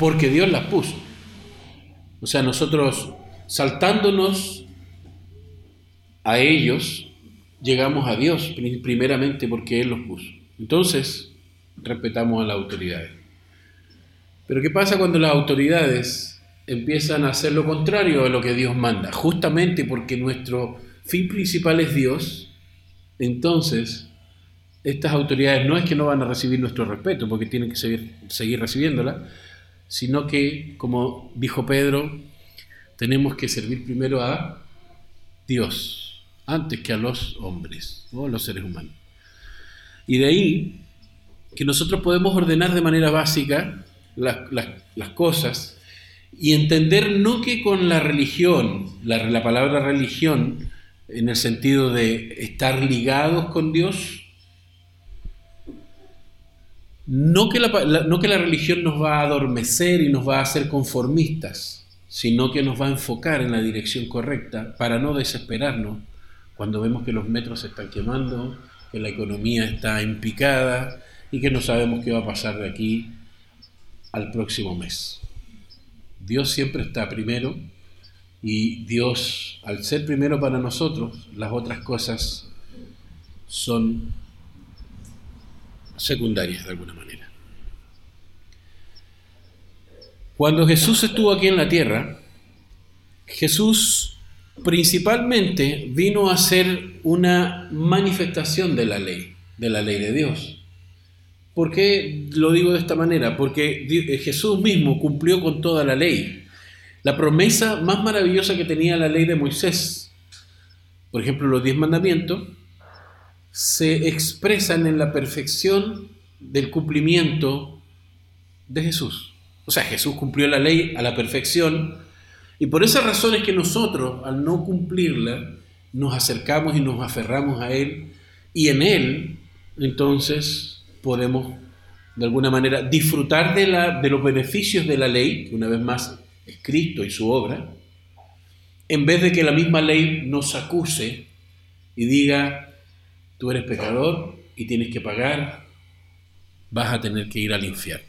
porque Dios las puso. O sea, nosotros saltándonos a ellos, llegamos a Dios primeramente porque Él los puso. Entonces, respetamos a las autoridades. Pero ¿qué pasa cuando las autoridades empiezan a hacer lo contrario a lo que Dios manda? Justamente porque nuestro fin principal es Dios, entonces estas autoridades no es que no van a recibir nuestro respeto, porque tienen que seguir, seguir recibiéndola, sino que, como dijo Pedro, tenemos que servir primero a Dios, antes que a los hombres o a los seres humanos. Y de ahí que nosotros podemos ordenar de manera básica las, cosas y entender no que con la religión, la, la palabra religión, en el sentido de estar ligados con Dios, no que la, no que la religión nos va a adormecer y nos va a hacer conformistas, sino que nos va a enfocar en la dirección correcta para no desesperarnos cuando vemos que los metros se están quemando, que la economía está en picada y que no sabemos qué va a pasar de aquí al próximo mes. Dios siempre está primero y Dios, al ser primero para nosotros, las otras cosas son secundarias de alguna manera. Cuando Jesús estuvo aquí en la tierra, Jesús principalmente vino a ser una manifestación de la ley, de la ley de Dios. ¿Por qué lo digo de esta manera? Porque Jesús mismo cumplió con toda la ley. La promesa más maravillosa que tenía la ley de Moisés, por ejemplo, los diez mandamientos, se expresan en la perfección del cumplimiento de Jesús. O sea, Jesús cumplió la ley a la perfección y por esa razón es que nosotros, al no cumplirla, nos acercamos y nos aferramos a Él y en Él, entonces, podemos de alguna manera disfrutar de, la, de los beneficios de la ley, una vez más es Cristo y su obra, en vez de que la misma ley nos acuse y diga, tú eres pecador y tienes que pagar, vas a tener que ir al infierno.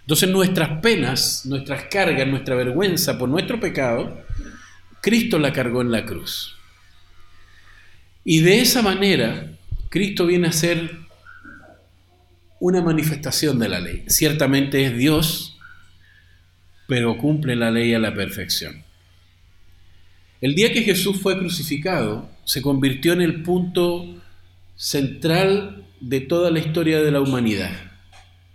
Entonces nuestras penas, nuestras cargas, nuestra vergüenza por nuestro pecado, Cristo la cargó en la cruz. Y de esa manera, Cristo viene a ser una manifestación de la ley. Ciertamente es Dios, pero cumple la ley a la perfección. El día que Jesús fue crucificado, se convirtió en el punto central de toda la historia de la humanidad.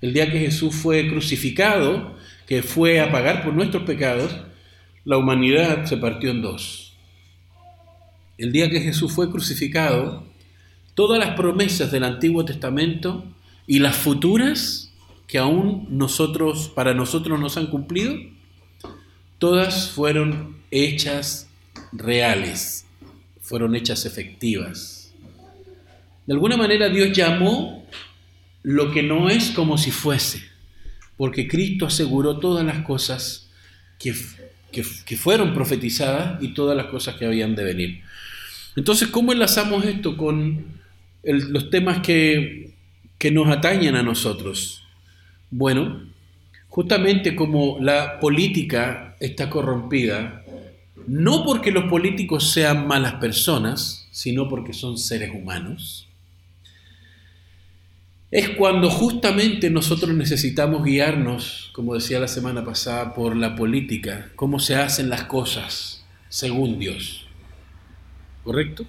El día que Jesús fue crucificado, que fue a pagar por nuestros pecados, la humanidad se partió en dos. El día que Jesús fue crucificado, todas las promesas del Antiguo Testamento y las futuras que aún nosotros para nosotros nos han cumplido, todas fueron hechas reales, fueron hechas efectivas. De alguna manera Dios llamó lo que no es como si fuese, porque Cristo aseguró todas las cosas que, que, fueron profetizadas y todas las cosas que habían de venir. Entonces, ¿cómo enlazamos esto con los temas que, que nos atañen a nosotros? Bueno, justamente como la política está corrompida, no porque los políticos sean malas personas, sino porque son seres humanos, es cuando justamente nosotros necesitamos guiarnos, como decía la semana pasada, por la política, cómo se hacen las cosas según Dios. ¿Correcto?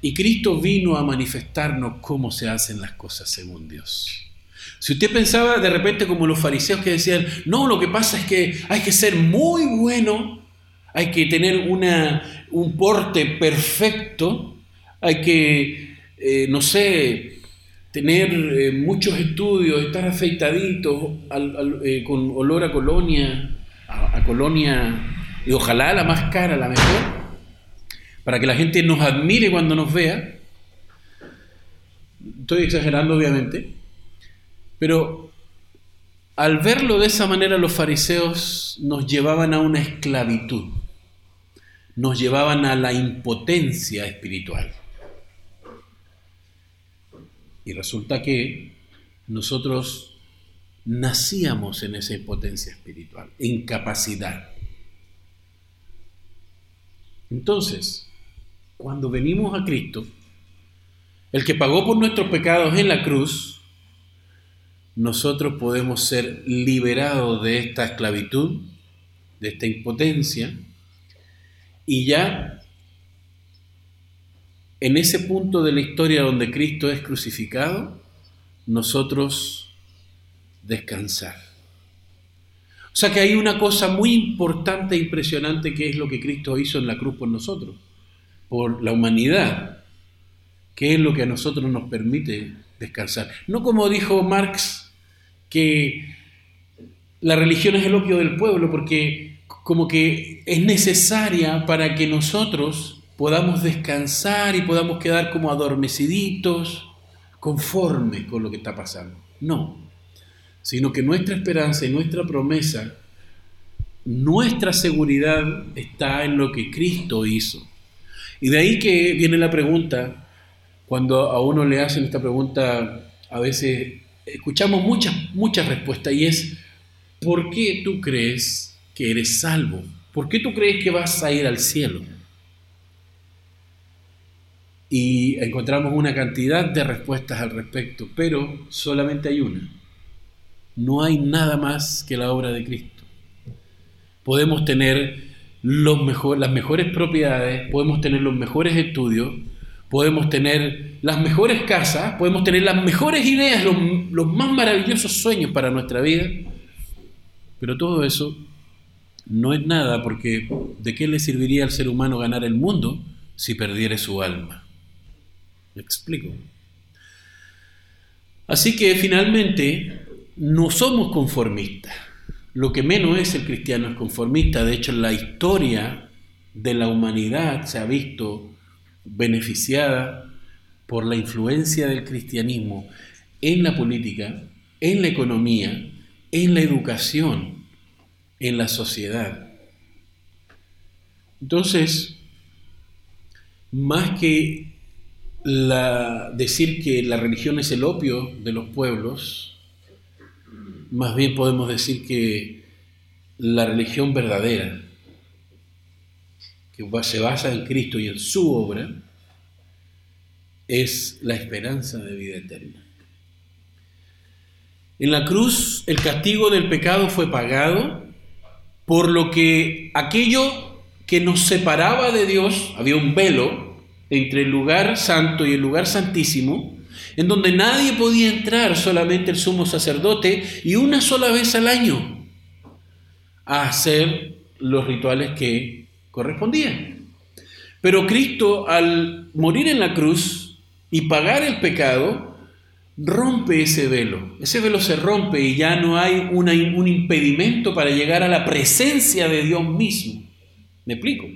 Y Cristo vino a manifestarnos cómo se hacen las cosas según Dios. Si usted pensaba de repente como los fariseos que decían, no, lo que pasa es que hay que ser muy bueno, hay que tener una, un porte perfecto, hay que, eh, no sé, tener eh, muchos estudios, estar afeitadito eh, con olor a colonia, a, colonia, y ojalá la más cara, la mejor, para que la gente nos admire cuando nos vea. Estoy exagerando, obviamente, pero al verlo de esa manera los fariseos nos llevaban a una esclavitud, nos llevaban a la impotencia espiritual. Y resulta que nosotros nacíamos en esa impotencia espiritual, incapacidad. Entonces, cuando venimos a Cristo, el que pagó por nuestros pecados en la cruz, nosotros podemos ser liberados de esta esclavitud, de esta impotencia, y ya en ese punto de la historia donde Cristo es crucificado, nosotros descansar. O sea que hay una cosa muy importante e impresionante que es lo que Cristo hizo en la cruz por nosotros, por la humanidad, que es lo que a nosotros nos permite descansar. No como dijo Marx, que la religión es el opio del pueblo, porque como que es necesaria para que nosotros podamos descansar y podamos quedar como adormeciditos, conformes con lo que está pasando. No, sino que nuestra esperanza y nuestra promesa, nuestra seguridad está en lo que Cristo hizo. Y de ahí que viene la pregunta, cuando a uno le hacen esta pregunta, a veces escuchamos muchas, muchas respuestas y es, ¿por qué tú crees que eres salvo? ¿Por qué tú crees que vas a ir al cielo? Y encontramos una cantidad de respuestas al respecto, pero solamente hay una no hay nada más que la obra de Cristo. Podemos tener los las mejores propiedades, podemos tener los mejores estudios, podemos tener las mejores casas, podemos tener las mejores ideas, los, los más maravillosos sueños para nuestra vida, pero todo eso no es nada porque ¿de qué le serviría al ser humano ganar el mundo si perdiere su alma? ¿Me explico? Así que finalmente no somos conformistas. Lo que menos es el cristiano es conformista. De hecho, la historia de la humanidad se ha visto beneficiada por la influencia del cristianismo en la política, en la economía, en la educación, en la sociedad. Entonces, más que decir que la religión es el opio de los pueblos, más bien podemos decir que la religión verdadera, que se basa en Cristo y en su obra, es la esperanza de vida eterna. En la cruz el castigo del pecado fue pagado, por lo que aquello que nos separaba de Dios, había un velo entre el lugar santo y el lugar santísimo, en donde nadie podía entrar, solamente el sumo sacerdote, y una sola vez al año a hacer los rituales que correspondían. Pero Cristo, al morir en la cruz y pagar el pecado, rompe ese velo. Ese velo se rompe y ya no hay un impedimento para llegar a la presencia de Dios mismo. ¿Me explico?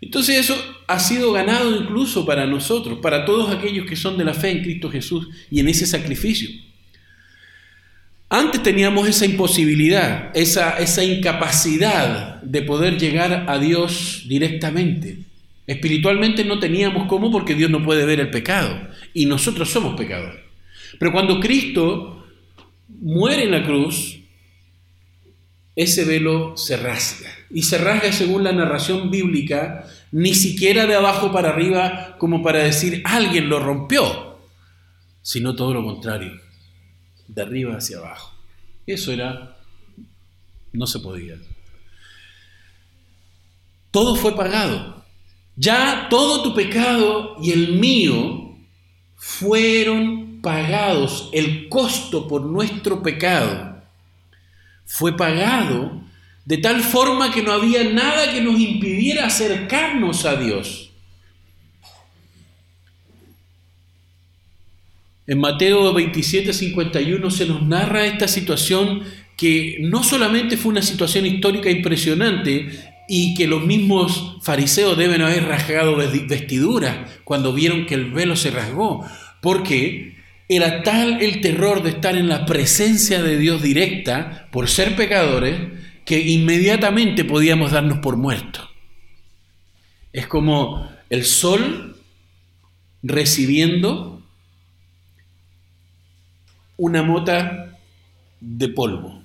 Entonces eso ha sido ganado incluso para nosotros, para todos aquellos que son de la fe en Cristo Jesús y en ese sacrificio. Antes teníamos esa imposibilidad, esa, esa incapacidad de poder llegar a Dios directamente. Espiritualmente no teníamos cómo porque Dios no puede ver el pecado y nosotros somos pecadores. Pero cuando Cristo muere en la cruz, ese velo se rasga. Y se rasga según la narración bíblica, ni siquiera de abajo para arriba como para decir alguien lo rompió, sino todo lo contrario, de arriba hacia abajo. Eso era, no se podía. Todo fue pagado. Ya todo tu pecado y el mío fueron pagados. El costo por nuestro pecado fue pagado de tal forma que no había nada que nos impidiera acercarnos a Dios. En Mateo 27, 51 se nos narra esta situación que no solamente fue una situación histórica impresionante y que los mismos fariseos deben haber rasgado vestiduras cuando vieron que el velo se rasgó, porque era tal el terror de estar en la presencia de Dios directa por ser pecadores que inmediatamente podíamos darnos por muertos. Es como el sol recibiendo una mota de polvo.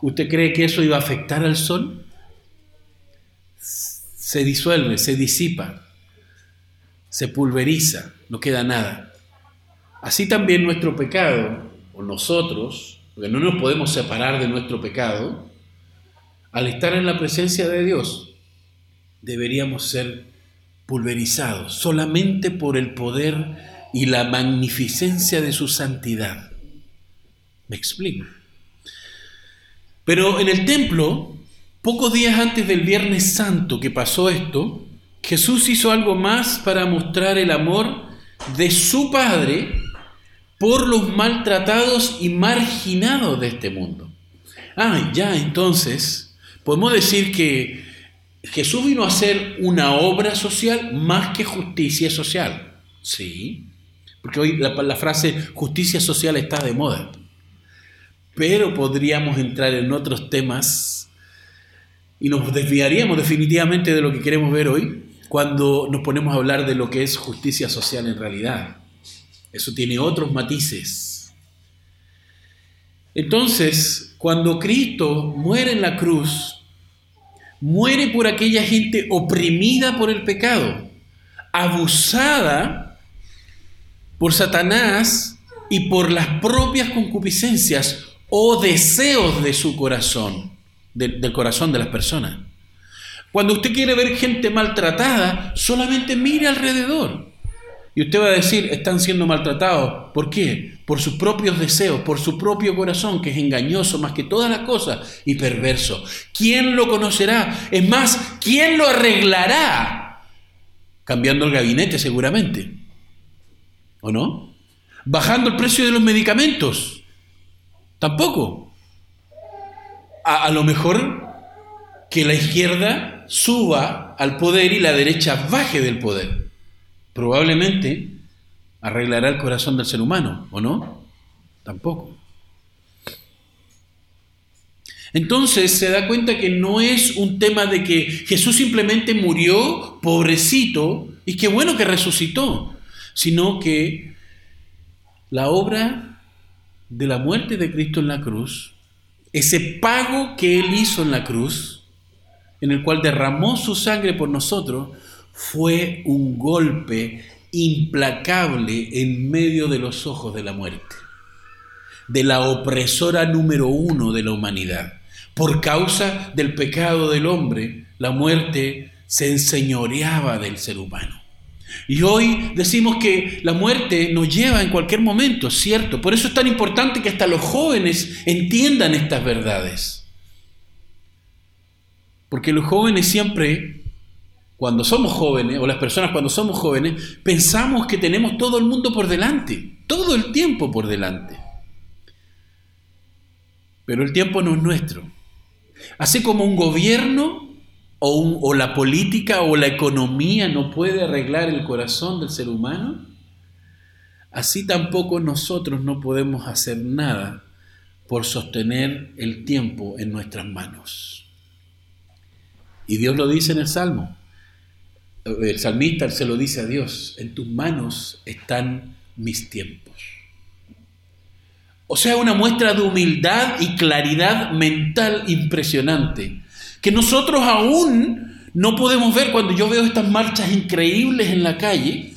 ¿Usted cree que eso iba a afectar al sol? Se disuelve, se disipa, se pulveriza, no queda nada. Así también nuestro pecado, o nosotros, porque no nos podemos separar de nuestro pecado, al estar en la presencia de Dios, deberíamos ser pulverizados solamente por el poder y la magnificencia de su santidad. ¿Me explico? Pero en el templo, pocos días antes del Viernes Santo que pasó esto, Jesús hizo algo más para mostrar el amor de su Padre por los maltratados y marginados de este mundo. Ah, ya entonces, podemos decir que Jesús vino a hacer una obra social más que justicia social. Sí, porque hoy la, frase justicia social está de moda pero podríamos entrar en otros temas y nos desviaríamos definitivamente de lo que queremos ver hoy cuando nos ponemos a hablar de lo que es justicia social en realidad. Eso tiene otros matices. Entonces, cuando Cristo muere en la cruz, muere por aquella gente oprimida por el pecado, abusada por Satanás y por las propias concupiscencias, o deseos de su corazón, del corazón de las personas. Cuando usted quiere ver gente maltratada, solamente mire alrededor. Y usted va a decir, están siendo maltratados. ¿Por qué? Por sus propios deseos, por su propio corazón, que es engañoso más que todas las cosas y perverso. ¿Quién lo conocerá? Es más, ¿quién lo arreglará? Cambiando el gabinete seguramente. ¿O no? Bajando el precio de los medicamentos. Tampoco. A, lo mejor que la izquierda suba al poder y la derecha baje del poder. Probablemente arreglará el corazón del ser humano, ¿o no? Tampoco. Entonces se da cuenta que no es un tema de que Jesús simplemente murió, pobrecito, y qué bueno que resucitó, sino que la obra de la muerte de Cristo en la cruz, ese pago que Él hizo en la cruz, en el cual derramó su sangre por nosotros, fue un golpe implacable en medio de los ojos de la muerte, de la opresora número uno de la humanidad. Por causa del pecado del hombre, la muerte se enseñoreaba del ser humano. Y hoy decimos que la muerte nos lleva en cualquier momento, ¿cierto? Por eso es tan importante que hasta los jóvenes entiendan estas verdades. Porque los jóvenes siempre, cuando somos jóvenes, o las personas cuando somos jóvenes, pensamos que tenemos todo el mundo por delante, todo el tiempo por delante. Pero el tiempo no es nuestro. Así como un gobierno o, la política o la economía no puede arreglar el corazón del ser humano, así tampoco nosotros no podemos hacer nada por sostener el tiempo en nuestras manos. Y Dios lo dice en el Salmo. El salmista se lo dice a Dios, en tus manos están mis tiempos. O sea, una muestra de humildad y claridad mental impresionante que nosotros aún no podemos ver cuando yo veo estas marchas increíbles en la calle,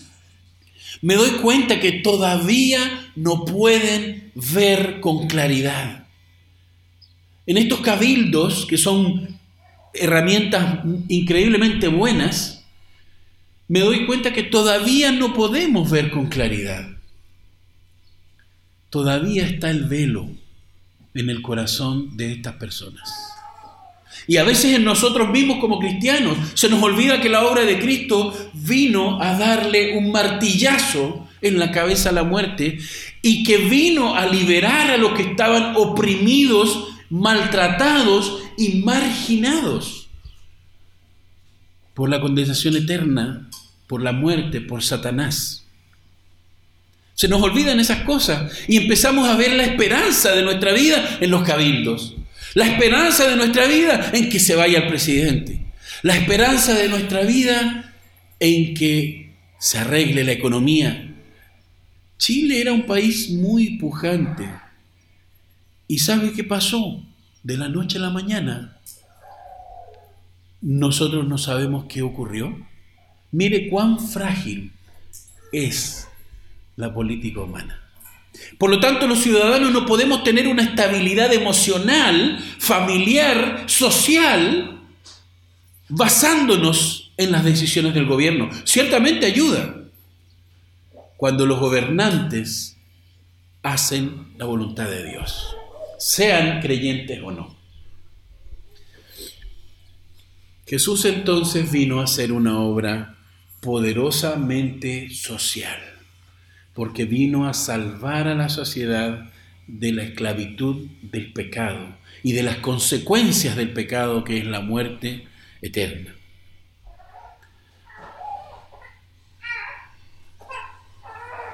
me doy cuenta que todavía no pueden ver con claridad. En estos cabildos, que son herramientas increíblemente buenas, me doy cuenta que todavía no podemos ver con claridad. Todavía está el velo en el corazón de estas personas. Y a veces en nosotros mismos como cristianos se nos olvida que la obra de Cristo vino a darle un martillazo en la cabeza a la muerte y que vino a liberar a los que estaban oprimidos, maltratados y marginados por la condensación eterna, por la muerte, por Satanás. Se nos olvidan esas cosas y empezamos a ver la esperanza de nuestra vida en los cabildos. La esperanza de nuestra vida en que se vaya el presidente. La esperanza de nuestra vida en que se arregle la economía. Chile era un país muy pujante. ¿Y sabe qué pasó? De la noche a la mañana. Nosotros no sabemos qué ocurrió. Mire cuán frágil es la política humana. Por lo tanto, los ciudadanos no podemos tener una estabilidad emocional, familiar, social, basándonos en las decisiones del gobierno. Ciertamente ayuda cuando los gobernantes hacen la voluntad de Dios, sean creyentes o no. Jesús entonces vino a hacer una obra poderosamente social, porque vino a salvar a la sociedad de la esclavitud del pecado y de las consecuencias del pecado que es la muerte eterna.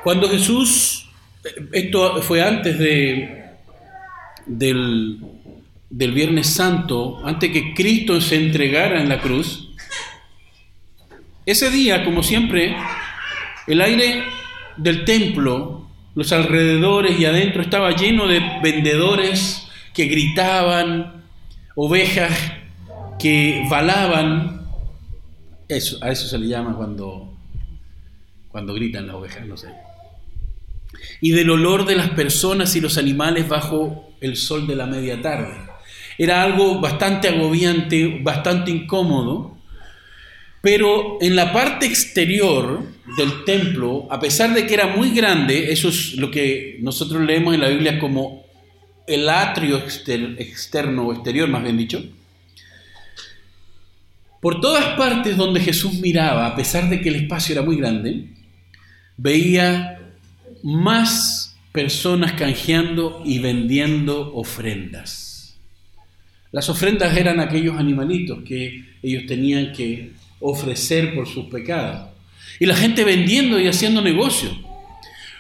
Cuando Jesús, esto fue antes de, del, del Viernes Santo, antes que Cristo se entregara en la cruz, ese día, como siempre, el aire del templo, los alrededores y adentro estaba lleno de vendedores que gritaban, ovejas que balaban. Eso, a eso se le llama cuando, cuando gritan las ovejas, no sé. Y del olor de las personas y los animales bajo el sol de la media tarde. Era algo bastante agobiante, bastante incómodo, pero en la parte exterior del templo, a pesar de que era muy grande, eso es lo que nosotros leemos en la Biblia como el atrio externo o exterior, más bien dicho, por todas partes donde Jesús miraba, a pesar de que el espacio era muy grande, veía más personas canjeando y vendiendo ofrendas. Las ofrendas eran aquellos animalitos que ellos tenían que ofrecer por sus pecados. Y la gente vendiendo y haciendo negocio.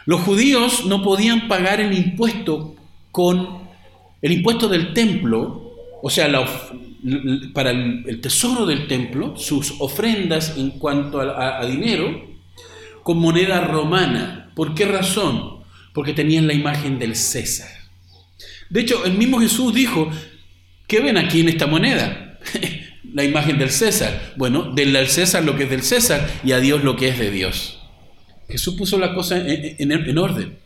Los judíos no podían pagar el impuesto con el impuesto del templo, o sea, para el, tesoro del templo, sus ofrendas en cuanto a dinero, con moneda romana. ¿Por qué razón? Porque tenían la imagen del César. De hecho, el mismo Jesús dijo, ¿qué ven aquí en esta moneda? la imagen del César. Bueno, denle al César lo que es del César y a Dios lo que es de Dios. Jesús puso la cosa en, orden.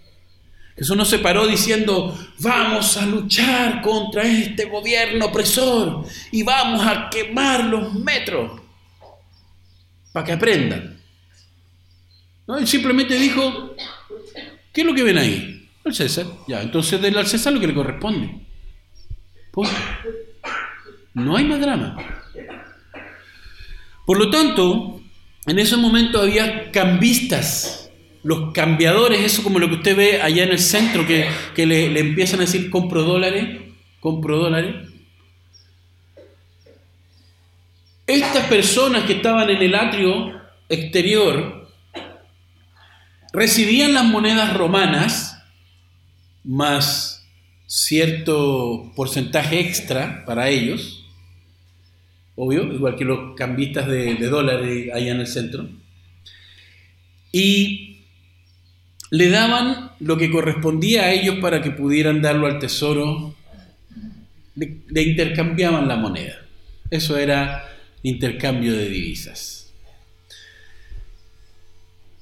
Jesús no se paró diciendo, vamos a luchar contra este gobierno opresor y vamos a quemar los metros para que aprendan. No, él simplemente dijo, ¿qué es lo que ven ahí? El César. Ya, entonces denle al César lo que le corresponde. Punto. No hay más drama. Por lo tanto, en ese momento había cambistas, los cambiadores, eso como lo que usted ve allá en el centro, que, le, le, empiezan a decir compro dólares, compro dólares. Estas personas que estaban en el atrio exterior recibían las monedas romanas más cierto porcentaje extra para ellos obvio, igual que los cambistas de, dólares allá en el centro. Y le daban lo que correspondía a ellos para que pudieran darlo al tesoro, le, intercambiaban la moneda. Eso era intercambio de divisas.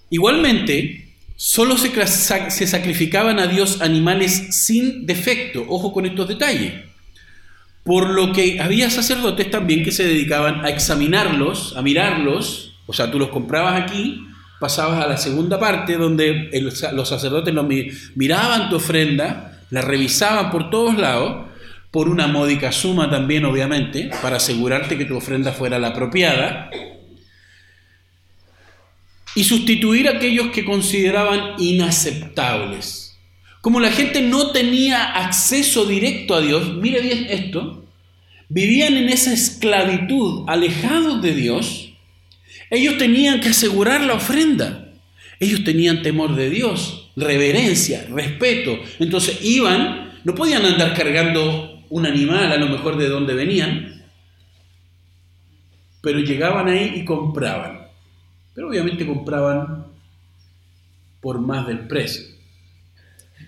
Igualmente, solo se, sacrificaban a Dios animales sin defecto. Ojo con estos detalles. Por lo que había sacerdotes también que se dedicaban a examinarlos, a mirarlos, o sea, tú los comprabas aquí, pasabas a la segunda parte donde los sacerdotes miraban tu ofrenda, la revisaban por todos lados, por una módica suma también, obviamente, para asegurarte que tu ofrenda fuera la apropiada, y sustituir a aquellos que consideraban inaceptables como la gente no tenía acceso directo a Dios, mire bien esto, vivían en esa esclavitud, alejados de Dios, ellos tenían que asegurar la ofrenda. Ellos tenían temor de Dios, reverencia, respeto. Entonces iban, no podían andar cargando un animal a lo mejor de donde venían, pero llegaban ahí y compraban. Pero obviamente compraban por más del precio.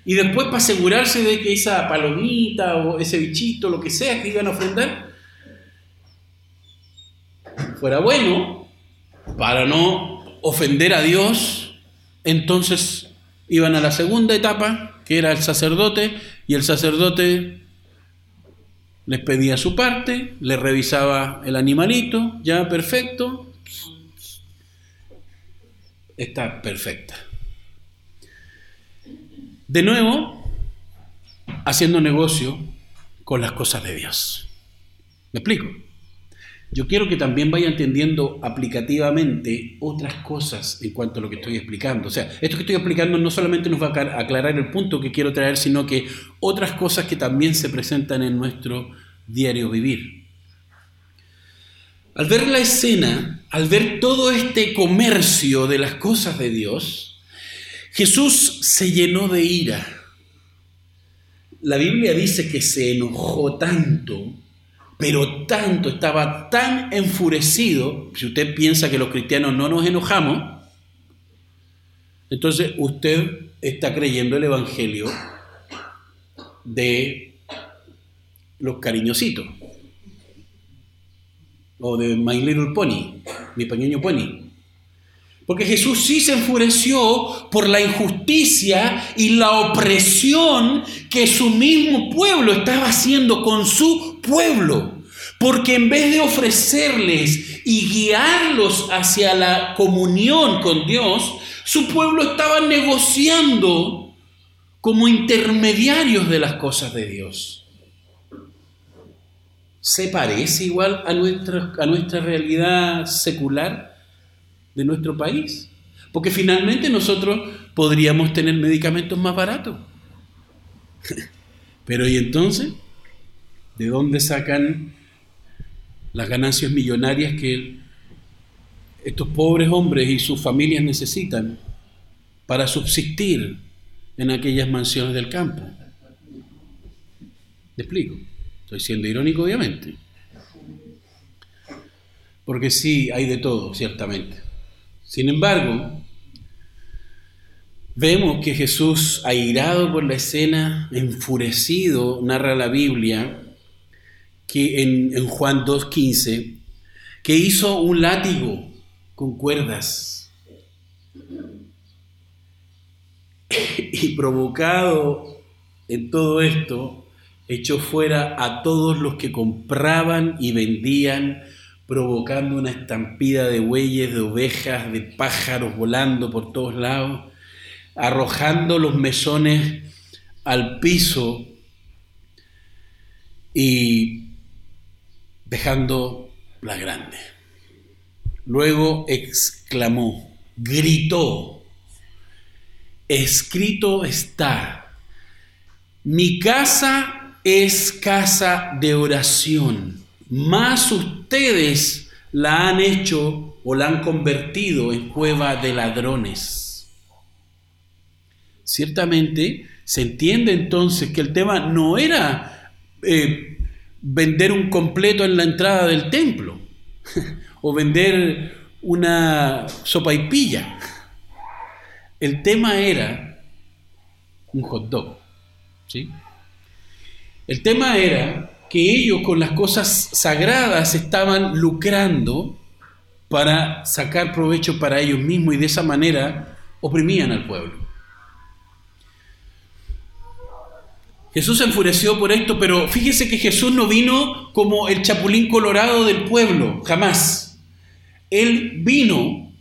Y después para asegurarse de que esa palomita o ese bichito, lo que sea que iban a ofrendar, fuera bueno, para no ofender a Dios, entonces iban a la segunda etapa, que era el sacerdote, y el sacerdote les pedía su parte, les revisaba el animalito, ya perfecto, está perfecta. De nuevo, haciendo negocio con las cosas de Dios. ¿Me explico? Yo quiero que también vaya entendiendo aplicativamente otras cosas en cuanto a lo que estoy explicando. O sea, esto que estoy explicando no solamente nos va a aclarar el punto que quiero traer, sino que otras cosas que también se presentan en nuestro diario vivir. Al ver la escena, al ver todo este comercio de las cosas de Dios, Jesús se llenó de ira. La Biblia dice que se enojó tanto pero tanto, estaba tan enfurecido, si usted piensa que los cristianos no nos enojamos, entonces usted está creyendo el Evangelio de los cariñositos, o de My Little Pony, mi pequeño pony. Porque Jesús sí se enfureció por la injusticia y la opresión que su mismo pueblo estaba haciendo con su pueblo. Porque en vez de ofrecerles y guiarlos hacia la comunión con Dios, su pueblo estaba negociando como intermediarios de las cosas de Dios. ¿Se parece igual a nuestra, a nuestra realidad secular? de nuestro país. Porque finalmente nosotros podríamos tener medicamentos más baratos. Pero ¿y entonces? ¿De dónde sacan las ganancias millonarias que estos pobres hombres y sus familias necesitan para subsistir en aquellas mansiones del campo? ¿Me explico? Estoy siendo irónico, obviamente. Porque sí, hay de todo, ciertamente. Sin embargo, vemos que Jesús, airado por la escena, enfurecido, narra la Biblia, que en, en Juan 2.15, que hizo un látigo con cuerdas y provocado en todo esto, echó fuera a todos los que compraban y vendían provocando una estampida de bueyes, de ovejas, de pájaros volando por todos lados, arrojando los mesones al piso y dejando la grande. Luego exclamó, gritó, escrito está, mi casa es casa de oración más ustedes la han hecho o la han convertido en cueva de ladrones. Ciertamente se entiende entonces que el tema no era eh, vender un completo en la entrada del templo o vender una sopa y pilla. El tema era un hot dog. ¿sí? El tema era que ellos con las cosas sagradas estaban lucrando para sacar provecho para ellos mismos y de esa manera oprimían al pueblo. Jesús se enfureció por esto, pero fíjese que Jesús no vino como el chapulín colorado del pueblo, jamás. Él vino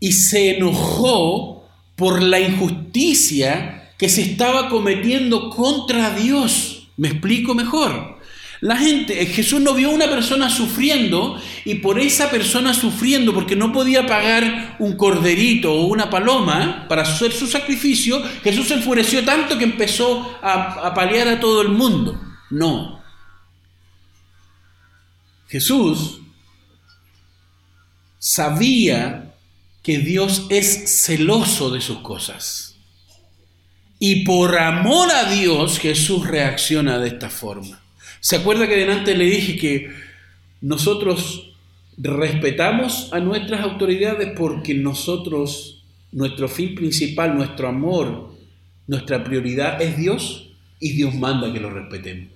y se enojó por la injusticia que se estaba cometiendo contra Dios. ¿Me explico mejor? La gente, eh, Jesús no vio a una persona sufriendo y por esa persona sufriendo porque no podía pagar un corderito o una paloma para hacer su sacrificio, Jesús se enfureció tanto que empezó a, a paliar a todo el mundo. No. Jesús sabía que Dios es celoso de sus cosas. Y por amor a Dios Jesús reacciona de esta forma. ¿Se acuerda que delante le dije que nosotros respetamos a nuestras autoridades porque nosotros nuestro fin principal, nuestro amor, nuestra prioridad es Dios y Dios manda que lo respetemos.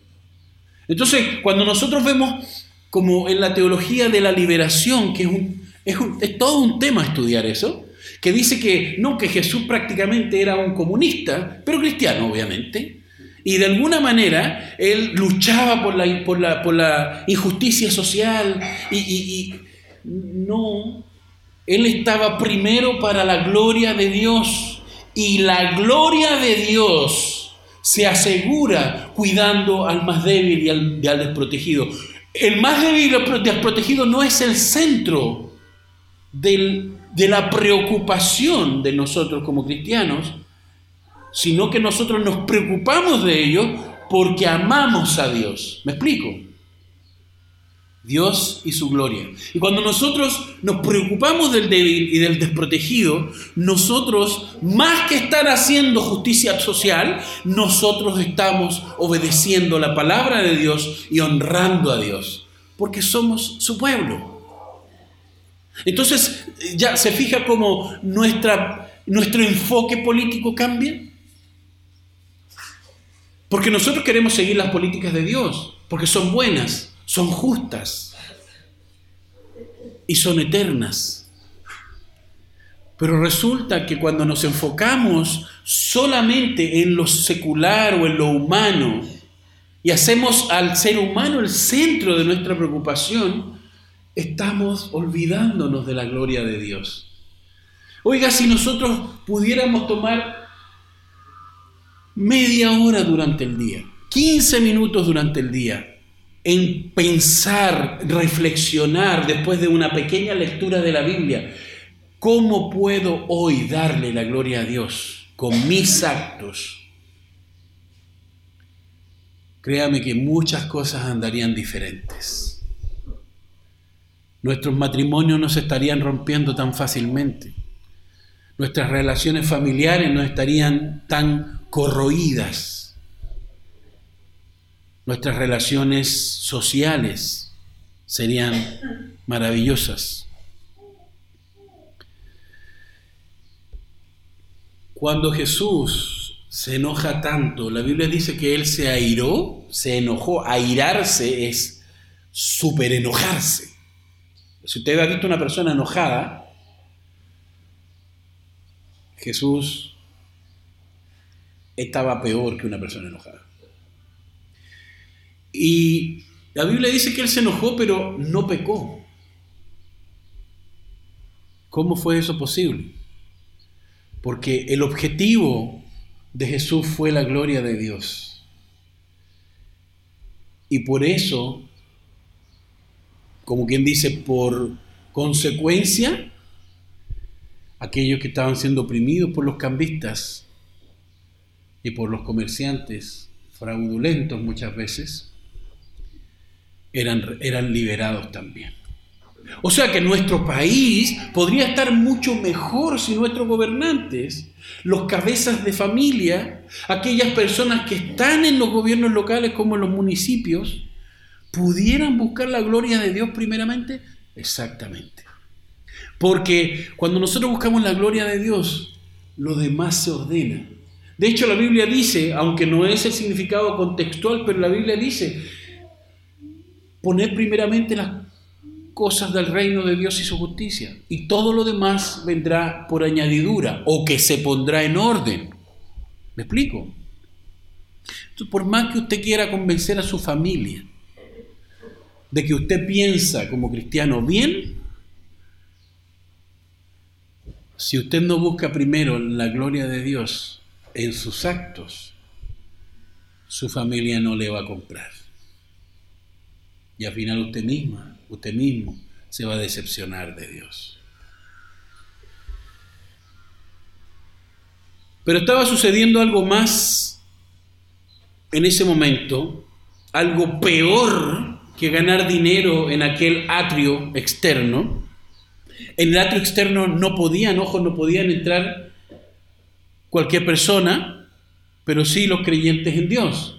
Entonces, cuando nosotros vemos como en la teología de la liberación, que es, es, todo un tema estudiar eso, que dice que no, que Jesús prácticamente era un comunista, pero cristiano obviamente, y de alguna manera él luchaba por la, por la, por la injusticia social y, y no, él estaba primero para la gloria de Dios y la gloria de Dios se asegura cuidando al más débil y al, desprotegido. El más débil y desprotegido no es el centro de la preocupación de nosotros como cristianos, sino que nosotros nos preocupamos de ellos porque amamos a Dios. ¿Me explico? Dios y su gloria. Y cuando nosotros nos preocupamos del débil y del desprotegido, nosotros, más que estar haciendo justicia social, nosotros estamos obedeciendo la palabra de Dios y honrando a Dios, porque somos su pueblo. Entonces, ya se fija cómo nuestra, nuestro enfoque político cambia. Porque nosotros queremos seguir las políticas de Dios, porque son buenas son justas y son eternas. Pero resulta que cuando nos enfocamos solamente en lo secular o en lo humano y hacemos al ser humano el centro de nuestra preocupación, estamos olvidándonos de la gloria de Dios. Oiga, si nosotros pudiéramos tomar media hora durante el día, 15 minutos durante el día, en pensar, reflexionar después de una pequeña lectura de la Biblia, ¿cómo puedo hoy darle la gloria a Dios con mis actos? Créame que muchas cosas andarían diferentes. Nuestros matrimonios no se estarían rompiendo tan fácilmente. Nuestras relaciones familiares no estarían tan corroídas nuestras relaciones sociales serían maravillosas. Cuando Jesús se enoja tanto, la Biblia dice que él se airó, se enojó. Airarse es super enojarse. Si usted ha visto una persona enojada, Jesús estaba peor que una persona enojada. Y la Biblia dice que él se enojó, pero no pecó. ¿Cómo fue eso posible? Porque el objetivo de Jesús fue la gloria de Dios. Y por eso, como quien dice, por consecuencia, aquellos que estaban siendo oprimidos por los cambistas y por los comerciantes fraudulentos muchas veces, eran, eran liberados también. O sea que nuestro país podría estar mucho mejor si nuestros gobernantes, los cabezas de familia, aquellas personas que están en los gobiernos locales como en los municipios, pudieran buscar la gloria de Dios primeramente. Exactamente. Porque cuando nosotros buscamos la gloria de Dios, lo demás se ordena. De hecho, la Biblia dice, aunque no es el significado contextual, pero la Biblia dice poner primeramente las cosas del reino de Dios y su justicia. Y todo lo demás vendrá por añadidura o que se pondrá en orden. ¿Me explico? Entonces, por más que usted quiera convencer a su familia de que usted piensa como cristiano bien, si usted no busca primero la gloria de Dios en sus actos, su familia no le va a comprar. Y al final usted misma, usted mismo, se va a decepcionar de Dios. Pero estaba sucediendo algo más en ese momento, algo peor que ganar dinero en aquel atrio externo. En el atrio externo no podían, ojos, no podían entrar cualquier persona, pero sí los creyentes en Dios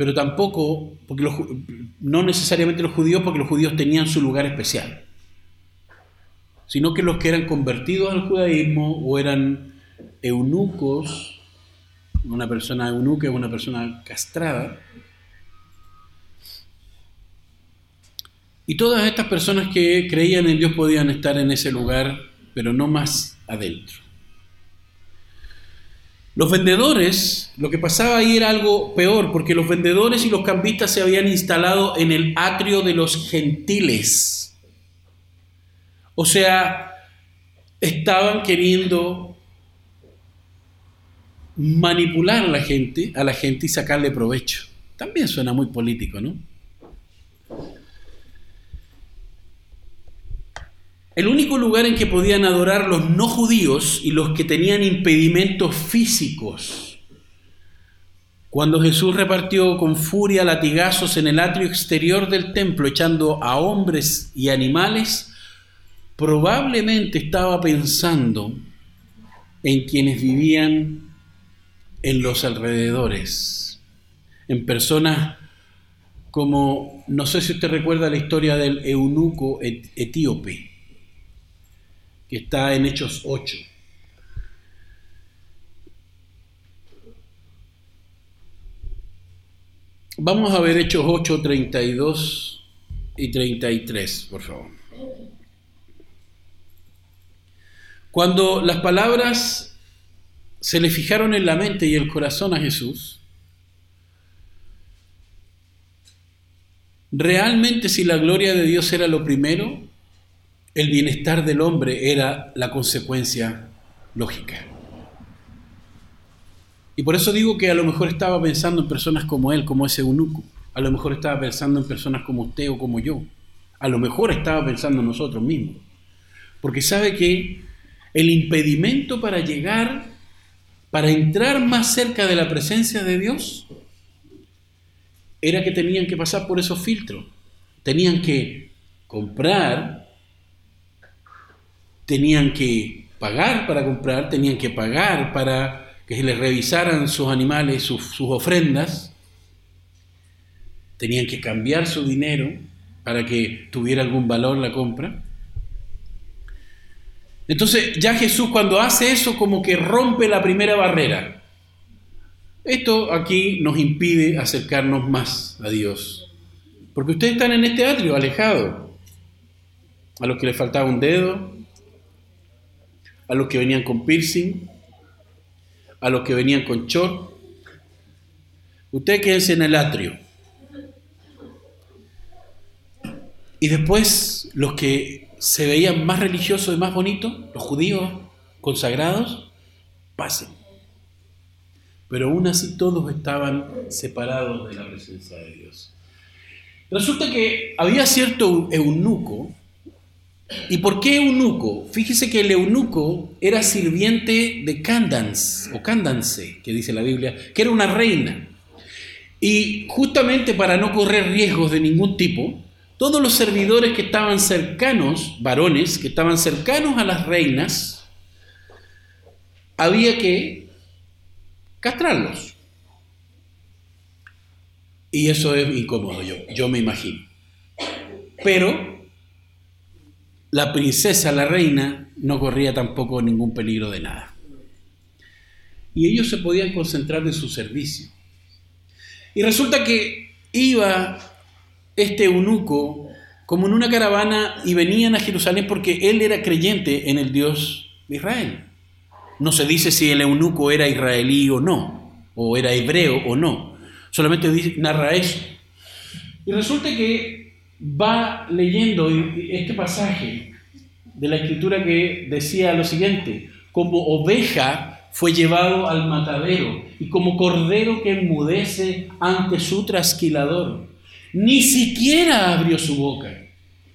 pero tampoco, porque no necesariamente los judíos, porque los judíos tenían su lugar especial. sino que los que eran convertidos al judaísmo o eran eunucos, una persona eunuca una persona castrada, y todas estas personas que creían en Dios podían estar en ese lugar, pero no más adentro. Los vendedores, lo que pasaba ahí era algo peor, porque los vendedores y los cambistas se habían instalado en el atrio de los gentiles. O sea, estaban queriendo manipular a la gente, a la gente y sacarle provecho. También suena muy político, ¿no? El único lugar en que podían adorar los no judíos y los que tenían impedimentos físicos. Cuando Jesús repartió con furia latigazos en el atrio exterior del templo, echando a hombres y animales, probablemente estaba pensando en quienes vivían en los alrededores, en personas como, no sé si usted recuerda la historia del eunuco etíope que está en Hechos 8. Vamos a ver Hechos 8, 32 y 33, por favor. Cuando las palabras se le fijaron en la mente y el corazón a Jesús, realmente si la gloria de Dios era lo primero, el bienestar del hombre era la consecuencia lógica. Y por eso digo que a lo mejor estaba pensando en personas como él, como ese eunuco. A lo mejor estaba pensando en personas como usted o como yo. A lo mejor estaba pensando en nosotros mismos. Porque sabe que el impedimento para llegar, para entrar más cerca de la presencia de Dios, era que tenían que pasar por esos filtros. Tenían que comprar tenían que pagar para comprar, tenían que pagar para que se les revisaran sus animales, sus, ofrendas, tenían que cambiar su dinero para que tuviera algún valor la compra. Entonces ya Jesús cuando hace eso como que rompe la primera barrera. Esto aquí nos impide acercarnos más a Dios. Porque ustedes están en este atrio, alejados. A los que les faltaba un dedo, a los que venían con piercing, a los que venían con short. Ustedes quédense en el atrio. Y después los que se veían más religiosos y más bonitos, los judíos consagrados, pasen. Pero aún así todos estaban separados de la presencia de Dios. Resulta que había cierto eunuco ¿Y por qué eunuco? Fíjese que el eunuco era sirviente de Candance, o Candance, que dice la Biblia, que era una reina. Y justamente para no correr riesgos de ningún tipo, todos los servidores que estaban cercanos, varones, que estaban cercanos a las reinas, había que castrarlos. Y eso es incómodo, yo, yo me imagino. Pero la princesa, la reina, no corría tampoco ningún peligro de nada. Y ellos se podían concentrar en su servicio. Y resulta que iba este eunuco como en una caravana y venían a Jerusalén porque él era creyente en el Dios de Israel. No se dice si el eunuco era israelí o no, o era hebreo o no. Solamente narra eso. Y resulta que va leyendo este pasaje de la escritura que decía lo siguiente, como oveja fue llevado al matadero y como cordero que enmudece ante su trasquilador. Ni siquiera abrió su boca.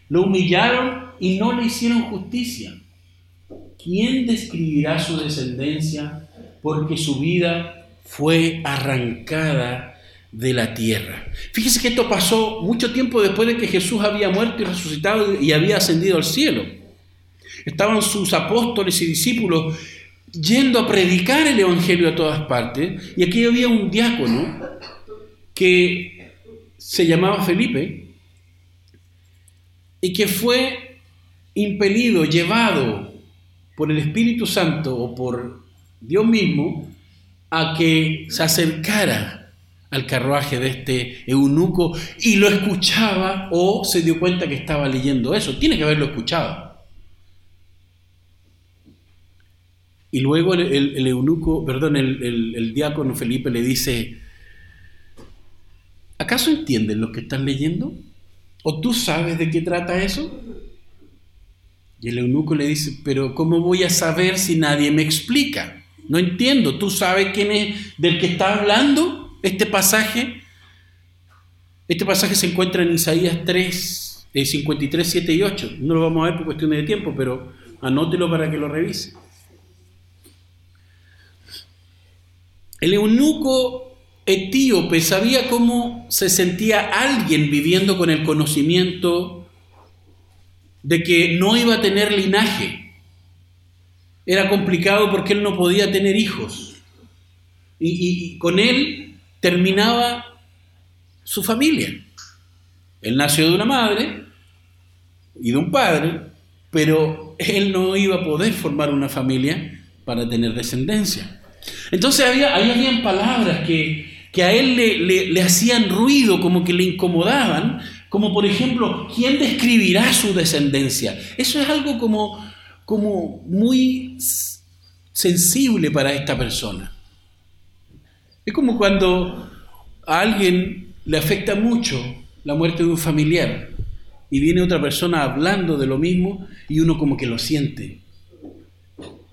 Lo humillaron y no le hicieron justicia. ¿Quién describirá su descendencia? Porque su vida fue arrancada de la tierra. Fíjese que esto pasó mucho tiempo después de que Jesús había muerto y resucitado y había ascendido al cielo. Estaban sus apóstoles y discípulos yendo a predicar el Evangelio a todas partes y aquí había un diácono que se llamaba Felipe y que fue impelido, llevado por el Espíritu Santo o por Dios mismo a que se acercara al carruaje de este eunuco y lo escuchaba o se dio cuenta que estaba leyendo eso. Tiene que haberlo escuchado. Y luego el, eunuco, perdón, el, diácono Felipe le dice, ¿acaso entienden lo que están leyendo? ¿O tú sabes de qué trata eso? Y el eunuco le dice, pero ¿cómo voy a saber si nadie me explica? No entiendo, ¿tú sabes quién es del que está hablando este pasaje? Este pasaje se encuentra en Isaías 3, 53, 7 y 8. No lo vamos a ver por cuestiones de tiempo, pero anótelo para que lo revise. El eunuco etíope sabía cómo se sentía alguien viviendo con el conocimiento de que no iba a tener linaje. Era complicado porque él no podía tener hijos. Y, con él terminaba su familia. Él nació de una madre y de un padre, pero él no iba a poder formar una familia para tener descendencia. Entonces había, habían palabras que, a él le, hacían ruido, como que le incomodaban, como por ejemplo, ¿quién describirá su descendencia? Eso es algo como, como muy sensible para esta persona. Es como cuando a alguien le afecta mucho la muerte de un familiar y viene otra persona hablando de lo mismo y uno como que lo siente,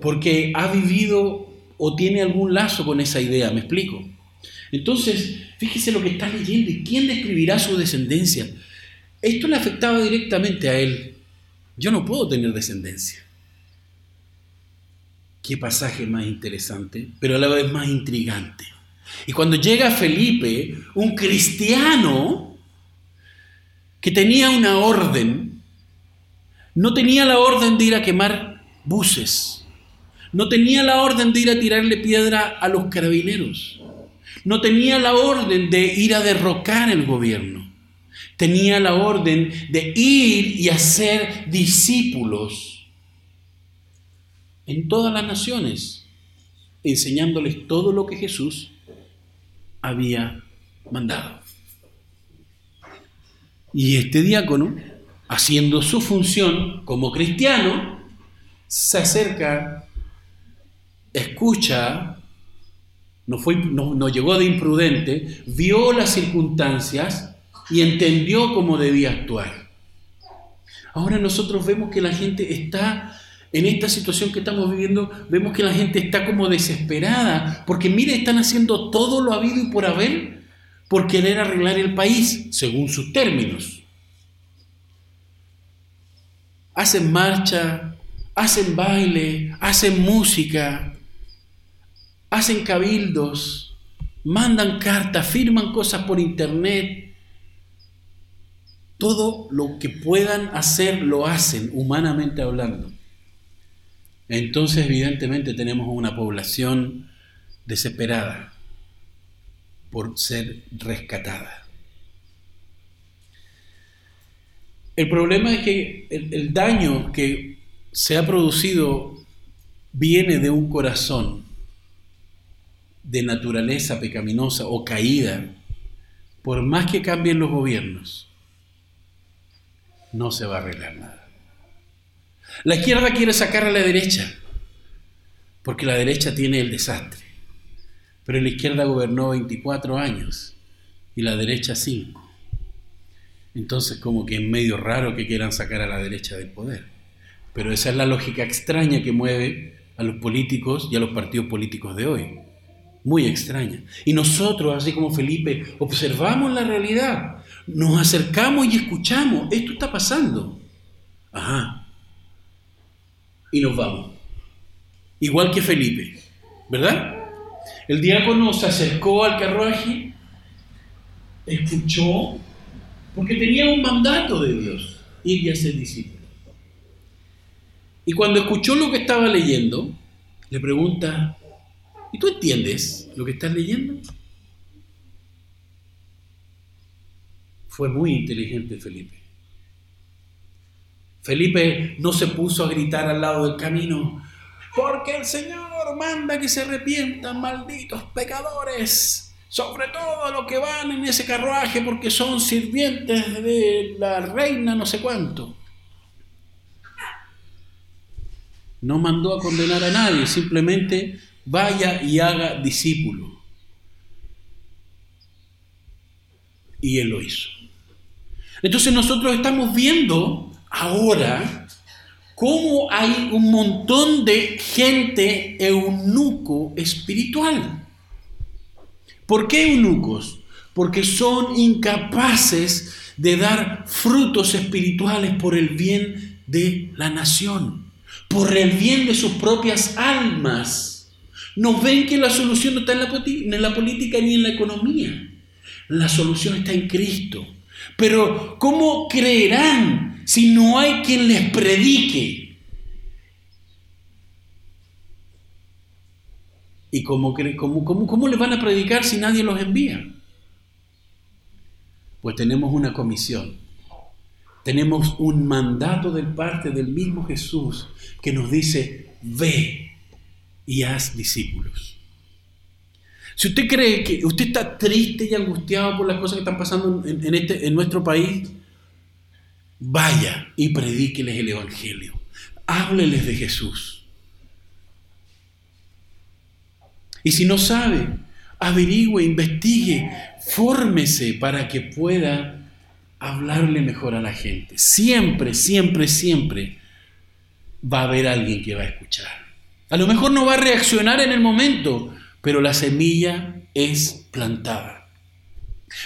porque ha vivido o tiene algún lazo con esa idea, ¿me explico? Entonces, fíjese lo que está leyendo y quién describirá su descendencia. Esto le afectaba directamente a él. Yo no puedo tener descendencia. Qué pasaje más interesante, pero a la vez más intrigante. Y cuando llega Felipe, un cristiano que tenía una orden, no tenía la orden de ir a quemar buses, no tenía la orden de ir a tirarle piedra a los carabineros. No tenía la orden de ir a derrocar el gobierno. Tenía la orden de ir y hacer discípulos en todas las naciones, enseñándoles todo lo que Jesús había mandado. Y este diácono, haciendo su función como cristiano, se acerca escucha, no, fue, no, llegó de imprudente, vio las circunstancias y entendió cómo debía actuar. Ahora nosotros vemos que la gente está en esta situación que estamos viviendo, vemos que la gente está como desesperada, porque mire, están haciendo todo lo habido y por haber por querer arreglar el país, según sus términos. Hacen marcha, hacen baile, hacen música, hacen cabildos, mandan cartas, firman cosas por internet. Todo lo que puedan hacer lo hacen, humanamente hablando. Entonces, evidentemente, tenemos una población desesperada por ser rescatada. El problema es que el, el daño que se ha producido viene de un corazón de naturaleza pecaminosa o caída, por más que cambien los gobiernos, no se va a arreglar nada. La izquierda quiere sacar a la derecha, porque la derecha tiene el desastre. Pero la izquierda gobernó 24 años y la derecha 5. Entonces como que es medio raro que quieran sacar a la derecha del poder. Pero esa es la lógica extraña que mueve a los políticos y a los partidos políticos de hoy muy extraña. Y nosotros, así como Felipe, observamos la realidad, nos acercamos y escuchamos, esto está pasando. Ajá. Y nos vamos. Igual que Felipe, ¿verdad? El diácono se acercó al carruaje, escuchó, porque tenía un mandato de Dios, ir y hacer discípulo. Y cuando escuchó lo que estaba leyendo, le pregunta, ¿Y tú entiendes lo que estás leyendo? Fue muy inteligente Felipe. Felipe no se puso a gritar al lado del camino, porque el Señor manda que se arrepientan, malditos pecadores, sobre todo los que van en ese carruaje porque son sirvientes de la reina no sé cuánto. No mandó a condenar a nadie, simplemente vaya y haga discípulo. Y él lo hizo. Entonces nosotros estamos viendo ahora cómo hay un montón de gente eunuco espiritual. ¿Por qué eunucos? Porque son incapaces de dar frutos espirituales por el bien de la nación, por el bien de sus propias almas. No ven que la solución no está en la, en la política ni en la economía. La solución está en Cristo. Pero ¿cómo creerán si no hay quien les predique? ¿Y cómo, cómo, cómo, cómo les van a predicar si nadie los envía? Pues tenemos una comisión, tenemos un mandato de parte del mismo Jesús que nos dice, ve y haz discípulos. Si usted cree que usted está triste y angustiado por las cosas que están pasando en, este, en nuestro país, vaya y predíqueles el Evangelio. Hábleles de Jesús. Y si no sabe, averigüe, investigue, fórmese para que pueda hablarle mejor a la gente. Siempre, siempre, siempre va a haber alguien que va a escuchar. A lo mejor no va a reaccionar en el momento, pero la semilla es plantada.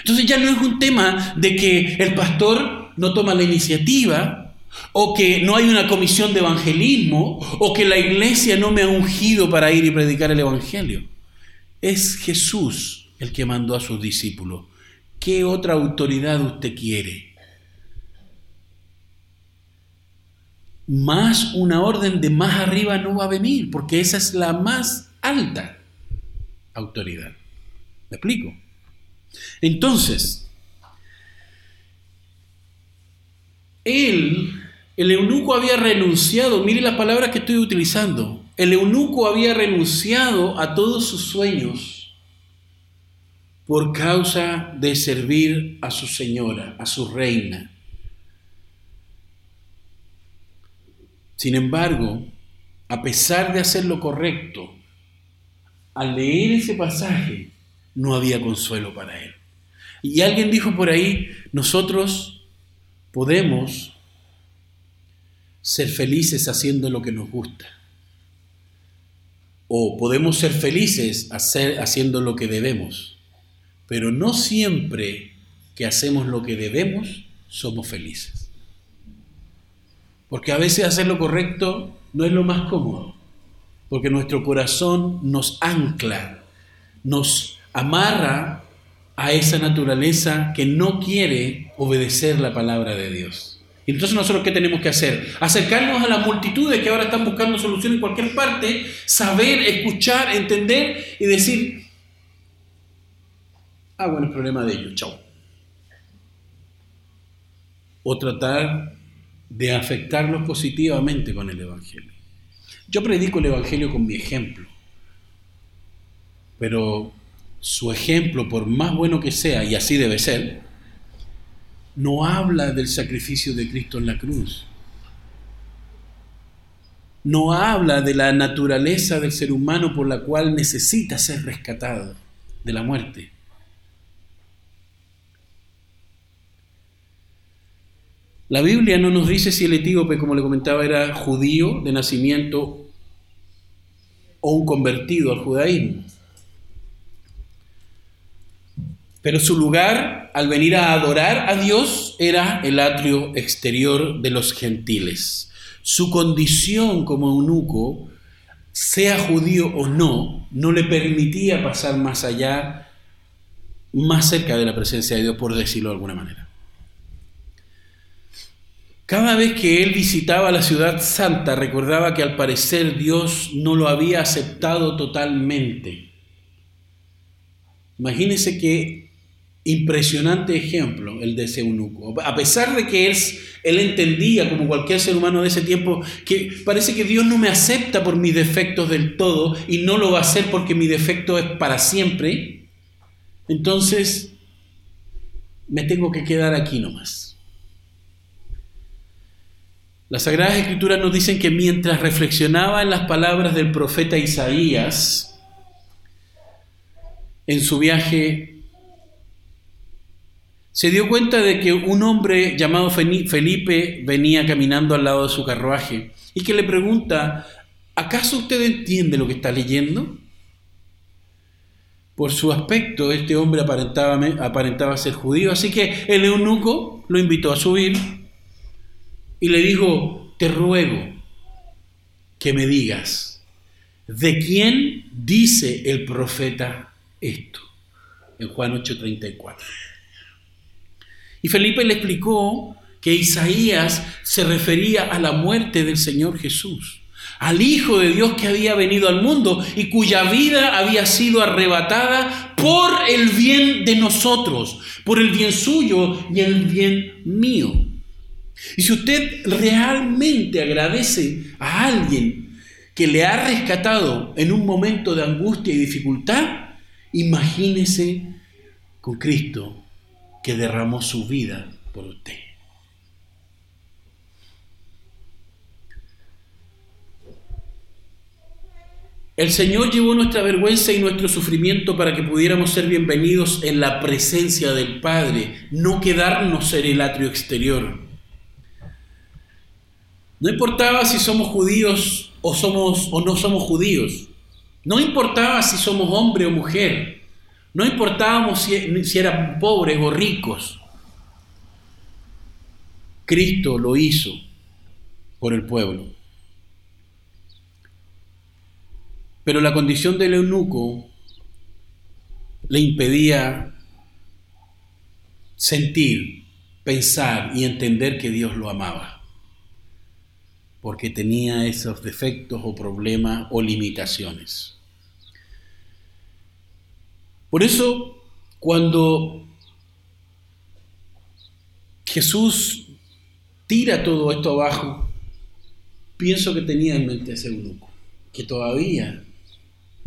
Entonces ya no es un tema de que el pastor no toma la iniciativa, o que no hay una comisión de evangelismo, o que la iglesia no me ha ungido para ir y predicar el evangelio. Es Jesús el que mandó a sus discípulos. ¿Qué otra autoridad usted quiere? Más una orden de más arriba no va a venir, porque esa es la más alta autoridad. ¿Me explico? Entonces, él, el eunuco había renunciado, mire las palabras que estoy utilizando, el eunuco había renunciado a todos sus sueños por causa de servir a su señora, a su reina. Sin embargo, a pesar de hacer lo correcto, al leer ese pasaje no había consuelo para él. Y alguien dijo por ahí, nosotros podemos ser felices haciendo lo que nos gusta. O podemos ser felices haciendo lo que debemos. Pero no siempre que hacemos lo que debemos somos felices. Porque a veces hacer lo correcto no es lo más cómodo porque nuestro corazón nos ancla, nos amarra a esa naturaleza que no quiere obedecer la palabra de Dios. Y entonces nosotros qué tenemos que hacer? Acercarnos a las multitudes que ahora están buscando solución en cualquier parte, saber, escuchar, entender y decir, ah, bueno, el problema de ellos, chao. O tratar de afectarlos positivamente con el Evangelio. Yo predico el Evangelio con mi ejemplo, pero su ejemplo, por más bueno que sea, y así debe ser, no habla del sacrificio de Cristo en la cruz. No habla de la naturaleza del ser humano por la cual necesita ser rescatado de la muerte. La Biblia no nos dice si el etíope, como le comentaba, era judío de nacimiento o un convertido al judaísmo. Pero su lugar al venir a adorar a Dios era el atrio exterior de los gentiles. Su condición como eunuco, sea judío o no, no le permitía pasar más allá, más cerca de la presencia de Dios, por decirlo de alguna manera. Cada vez que él visitaba la ciudad santa recordaba que al parecer Dios no lo había aceptado totalmente. Imagínese que impresionante ejemplo el de ese eunuco. A pesar de que él, él entendía, como cualquier ser humano de ese tiempo, que parece que Dios no me acepta por mis defectos del todo y no lo va a hacer porque mi defecto es para siempre, entonces me tengo que quedar aquí nomás. Las Sagradas Escrituras nos dicen que mientras reflexionaba en las palabras del profeta Isaías, en su viaje se dio cuenta de que un hombre llamado Felipe venía caminando al lado de su carruaje y que le pregunta, ¿acaso usted entiende lo que está leyendo? Por su aspecto, este hombre aparentaba, aparentaba ser judío, así que el eunuco lo invitó a subir y le dijo, te ruego que me digas, ¿de quién dice el profeta esto? En Juan 8:34. Y Felipe le explicó que Isaías se refería a la muerte del Señor Jesús, al Hijo de Dios que había venido al mundo y cuya vida había sido arrebatada por el bien de nosotros, por el bien suyo y el bien mío. Y si usted realmente agradece a alguien que le ha rescatado en un momento de angustia y dificultad, imagínese con Cristo que derramó su vida por usted. El Señor llevó nuestra vergüenza y nuestro sufrimiento para que pudiéramos ser bienvenidos en la presencia del Padre, no quedarnos en el atrio exterior. No importaba si somos judíos o somos o no somos judíos. No importaba si somos hombre o mujer. No importábamos si, eran pobres o ricos. Cristo lo hizo por el pueblo. Pero la condición del eunuco le impedía sentir, pensar y entender que Dios lo amaba, porque tenía esos defectos o problemas o limitaciones. Por eso, cuando Jesús tira todo esto abajo, pienso que tenía en mente ese eunuco, que todavía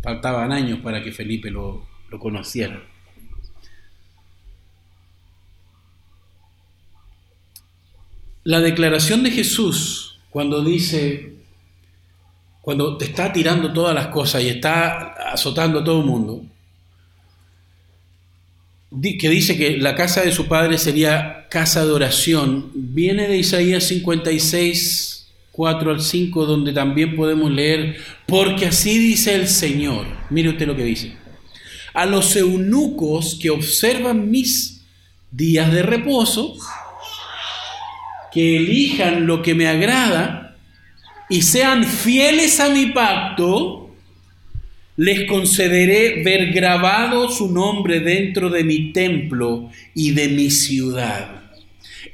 faltaban años para que Felipe lo, lo conociera. La declaración de Jesús cuando dice, cuando te está tirando todas las cosas y está azotando a todo el mundo, que dice que la casa de su padre sería casa de oración, viene de Isaías 56, 4 al 5, donde también podemos leer, porque así dice el Señor. Mire usted lo que dice. A los eunucos que observan mis días de reposo, que elijan lo que me agrada y sean fieles a mi pacto, les concederé ver grabado su nombre dentro de mi templo y de mi ciudad.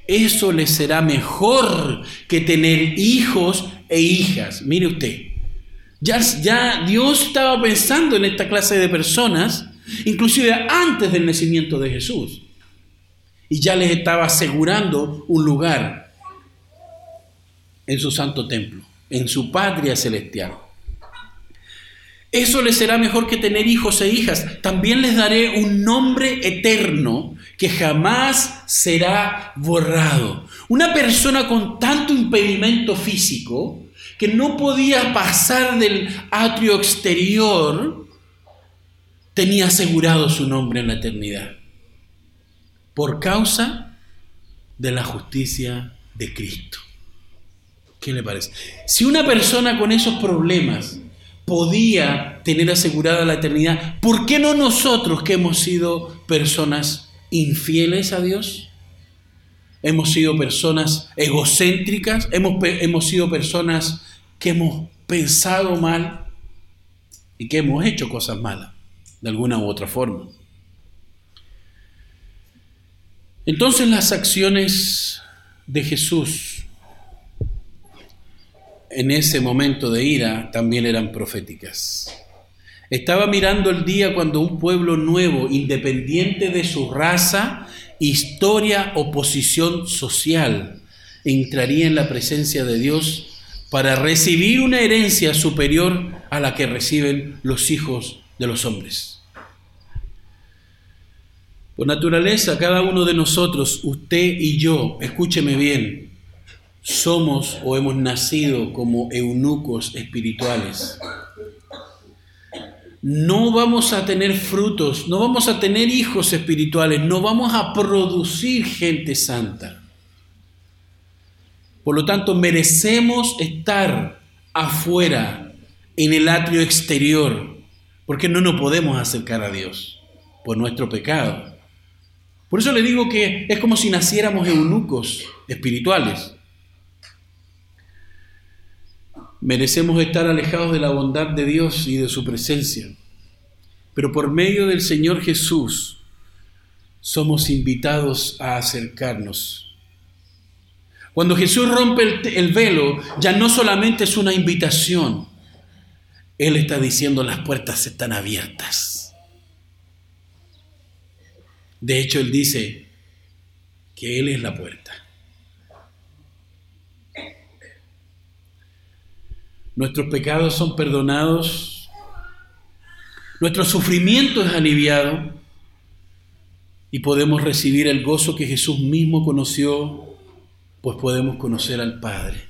Eso les será mejor que tener hijos e hijas. Mire usted, ya, Dios estaba pensando en esta clase de personas, inclusive antes del nacimiento de Jesús. Y ya les estaba asegurando un lugar en su santo templo, en su patria celestial. Eso les será mejor que tener hijos e hijas. También les daré un nombre eterno que jamás será borrado. Una persona con tanto impedimento físico que no podía pasar del atrio exterior, tenía asegurado su nombre en la eternidad. Por causa de la justicia de Cristo. ¿Qué le parece? Si una persona con esos problemas podía tener asegurada la eternidad, ¿por qué no nosotros que hemos sido personas infieles a Dios? Hemos sido personas egocéntricas, hemos, hemos sido personas que hemos pensado mal y que hemos hecho cosas malas, de alguna u otra forma. Entonces las acciones de Jesús en ese momento de ira también eran proféticas. Estaba mirando el día cuando un pueblo nuevo, independiente de su raza, historia o posición social, entraría en la presencia de Dios para recibir una herencia superior a la que reciben los hijos de los hombres. Por naturaleza, cada uno de nosotros, usted y yo, escúcheme bien, somos o hemos nacido como eunucos espirituales. No vamos a tener frutos, no vamos a tener hijos espirituales, no vamos a producir gente santa. Por lo tanto, merecemos estar afuera, en el atrio exterior, porque no nos podemos acercar a Dios por nuestro pecado. Por eso le digo que es como si naciéramos eunucos espirituales. Merecemos estar alejados de la bondad de Dios y de su presencia. Pero por medio del Señor Jesús somos invitados a acercarnos. Cuando Jesús rompe el, velo, ya no solamente es una invitación, Él está diciendo las puertas están abiertas. De hecho, Él dice que Él es la puerta. Nuestros pecados son perdonados, nuestro sufrimiento es aliviado y podemos recibir el gozo que Jesús mismo conoció, pues podemos conocer al Padre.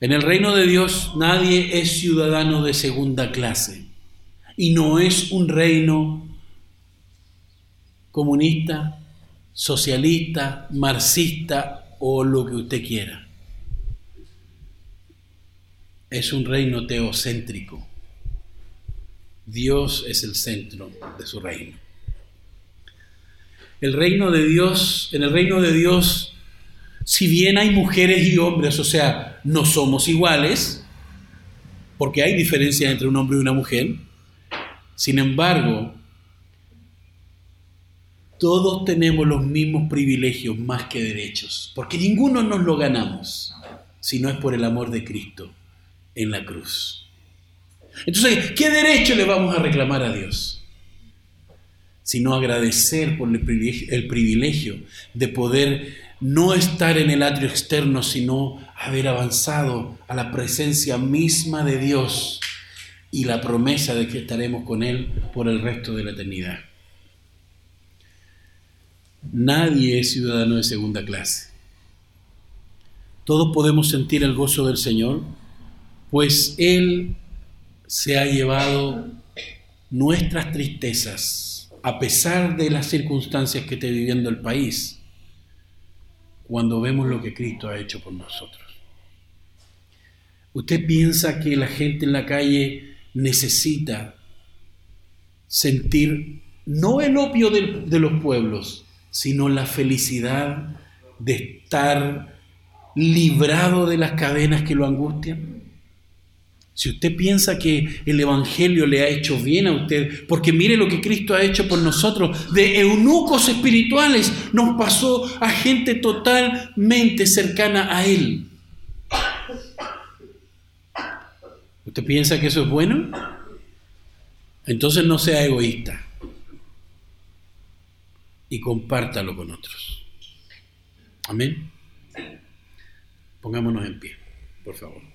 En el reino de Dios nadie es ciudadano de segunda clase y no es un reino comunista, socialista, marxista o lo que usted quiera. Es un reino teocéntrico. Dios es el centro de su reino. El reino de Dios, en el reino de Dios, si bien hay mujeres y hombres, o sea, no somos iguales, porque hay diferencia entre un hombre y una mujer, sin embargo, todos tenemos los mismos privilegios más que derechos, porque ninguno nos lo ganamos, si no es por el amor de Cristo en la cruz. Entonces, ¿qué derecho le vamos a reclamar a Dios? Sino agradecer por el privilegio, el privilegio de poder no estar en el atrio externo, sino haber avanzado a la presencia misma de Dios y la promesa de que estaremos con Él por el resto de la eternidad. Nadie es ciudadano de segunda clase. Todos podemos sentir el gozo del Señor, pues Él se ha llevado nuestras tristezas, a pesar de las circunstancias que esté viviendo el país, cuando vemos lo que Cristo ha hecho por nosotros. ¿Usted piensa que la gente en la calle necesita sentir no el opio de, de los pueblos, sino la felicidad de estar librado de las cadenas que lo angustian? Si usted piensa que el Evangelio le ha hecho bien a usted, porque mire lo que Cristo ha hecho por nosotros, de eunucos espirituales nos pasó a gente totalmente cercana a Él. ¿Usted piensa que eso es bueno? Entonces no sea egoísta y compártalo con otros. Amén. Pongámonos en pie, por favor.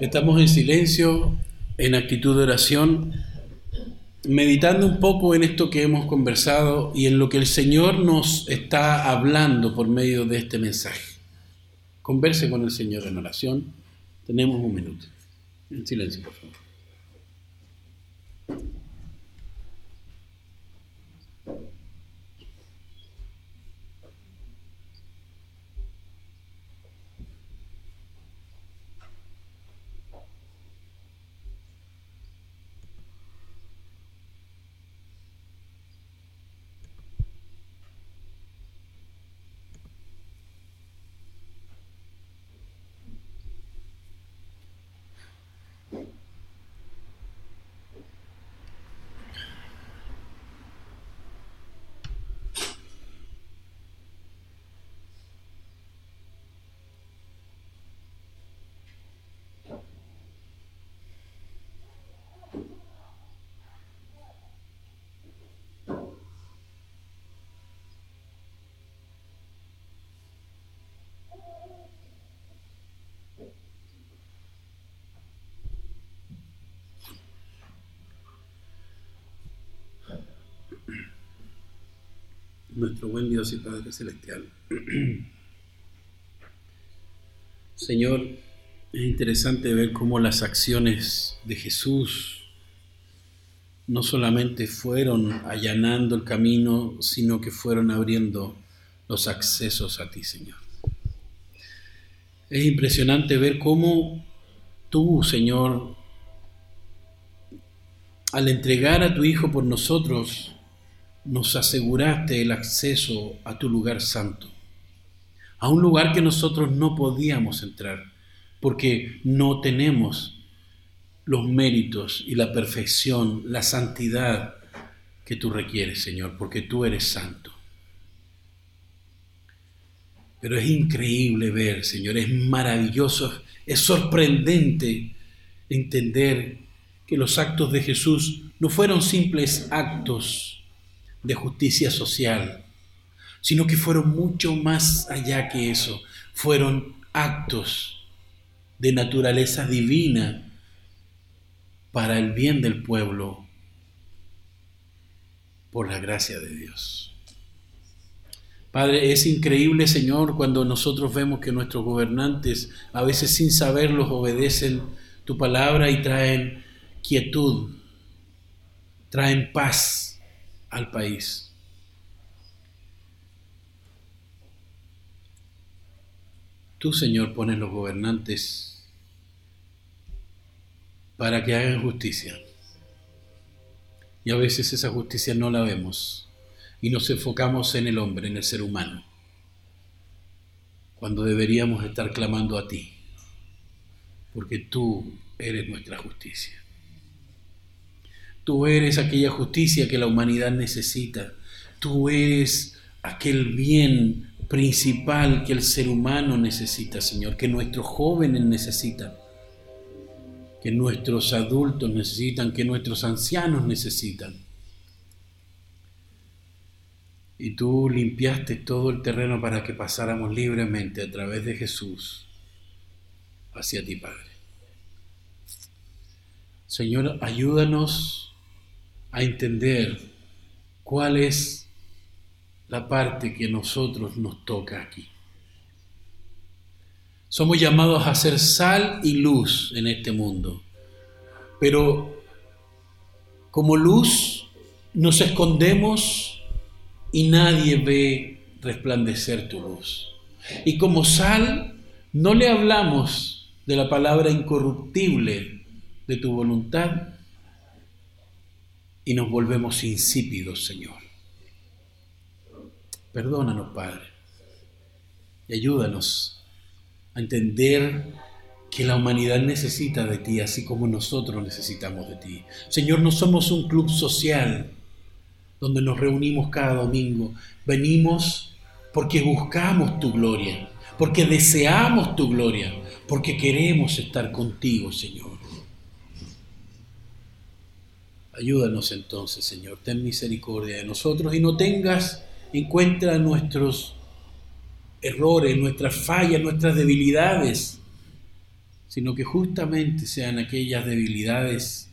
Estamos en silencio, en actitud de oración meditando un poco en esto que hemos conversado y en lo que el Señor nos está hablando por medio de este mensaje. Converse con el Señor en oración. Tenemos un minuto. En silencio, por favor. Nuestro buen Dios y Padre Celestial. Señor, es interesante ver cómo las acciones de Jesús no solamente fueron allanando el camino, sino que fueron abriendo los accesos a ti, Señor. Es impresionante ver cómo tú, Señor, al entregar a tu Hijo por nosotros, nos aseguraste el acceso a tu lugar santo, a un lugar que nosotros no podíamos entrar, porque no tenemos los méritos y la perfección, la santidad que tú requieres, Señor, porque tú eres santo. Pero es increíble ver, Señor, es maravilloso, es sorprendente entender que los actos de Jesús no fueron simples actos de justicia social, sino que fueron mucho más allá que eso, fueron actos de naturaleza divina para el bien del pueblo por la gracia de Dios. Padre, es increíble, Señor, cuando nosotros vemos que nuestros gobernantes, a veces sin saberlos, obedecen tu palabra y traen quietud, traen paz al país. Tú, Señor, pones los gobernantes para que hagan justicia. Y a veces esa justicia no la vemos y nos enfocamos en el hombre, en el ser humano, cuando deberíamos estar clamando a ti, porque tú eres nuestra justicia. Tú eres aquella justicia que la humanidad necesita. Tú eres aquel bien principal que el ser humano necesita, Señor, que nuestros jóvenes necesitan, que nuestros adultos necesitan, que nuestros ancianos necesitan. Y tú limpiaste todo el terreno para que pasáramos libremente a través de Jesús hacia ti, Padre. Señor, ayúdanos a entender cuál es la parte que nosotros nos toca aquí. Somos llamados a ser sal y luz en este mundo, pero como luz nos escondemos y nadie ve resplandecer tu luz. Y como sal, no le hablamos de la palabra incorruptible de tu voluntad y nos volvemos insípidos, Señor. Perdónanos, Padre, y ayúdanos a entender que la humanidad necesita de ti, así como nosotros necesitamos de ti. Señor, no somos un club social donde nos reunimos cada domingo. Venimos porque buscamos tu gloria, porque deseamos tu gloria, porque queremos estar contigo, Señor. Ayúdanos entonces, Señor, ten misericordia de nosotros y no tengas en cuenta nuestros errores, nuestras fallas, nuestras debilidades, sino que justamente sean aquellas debilidades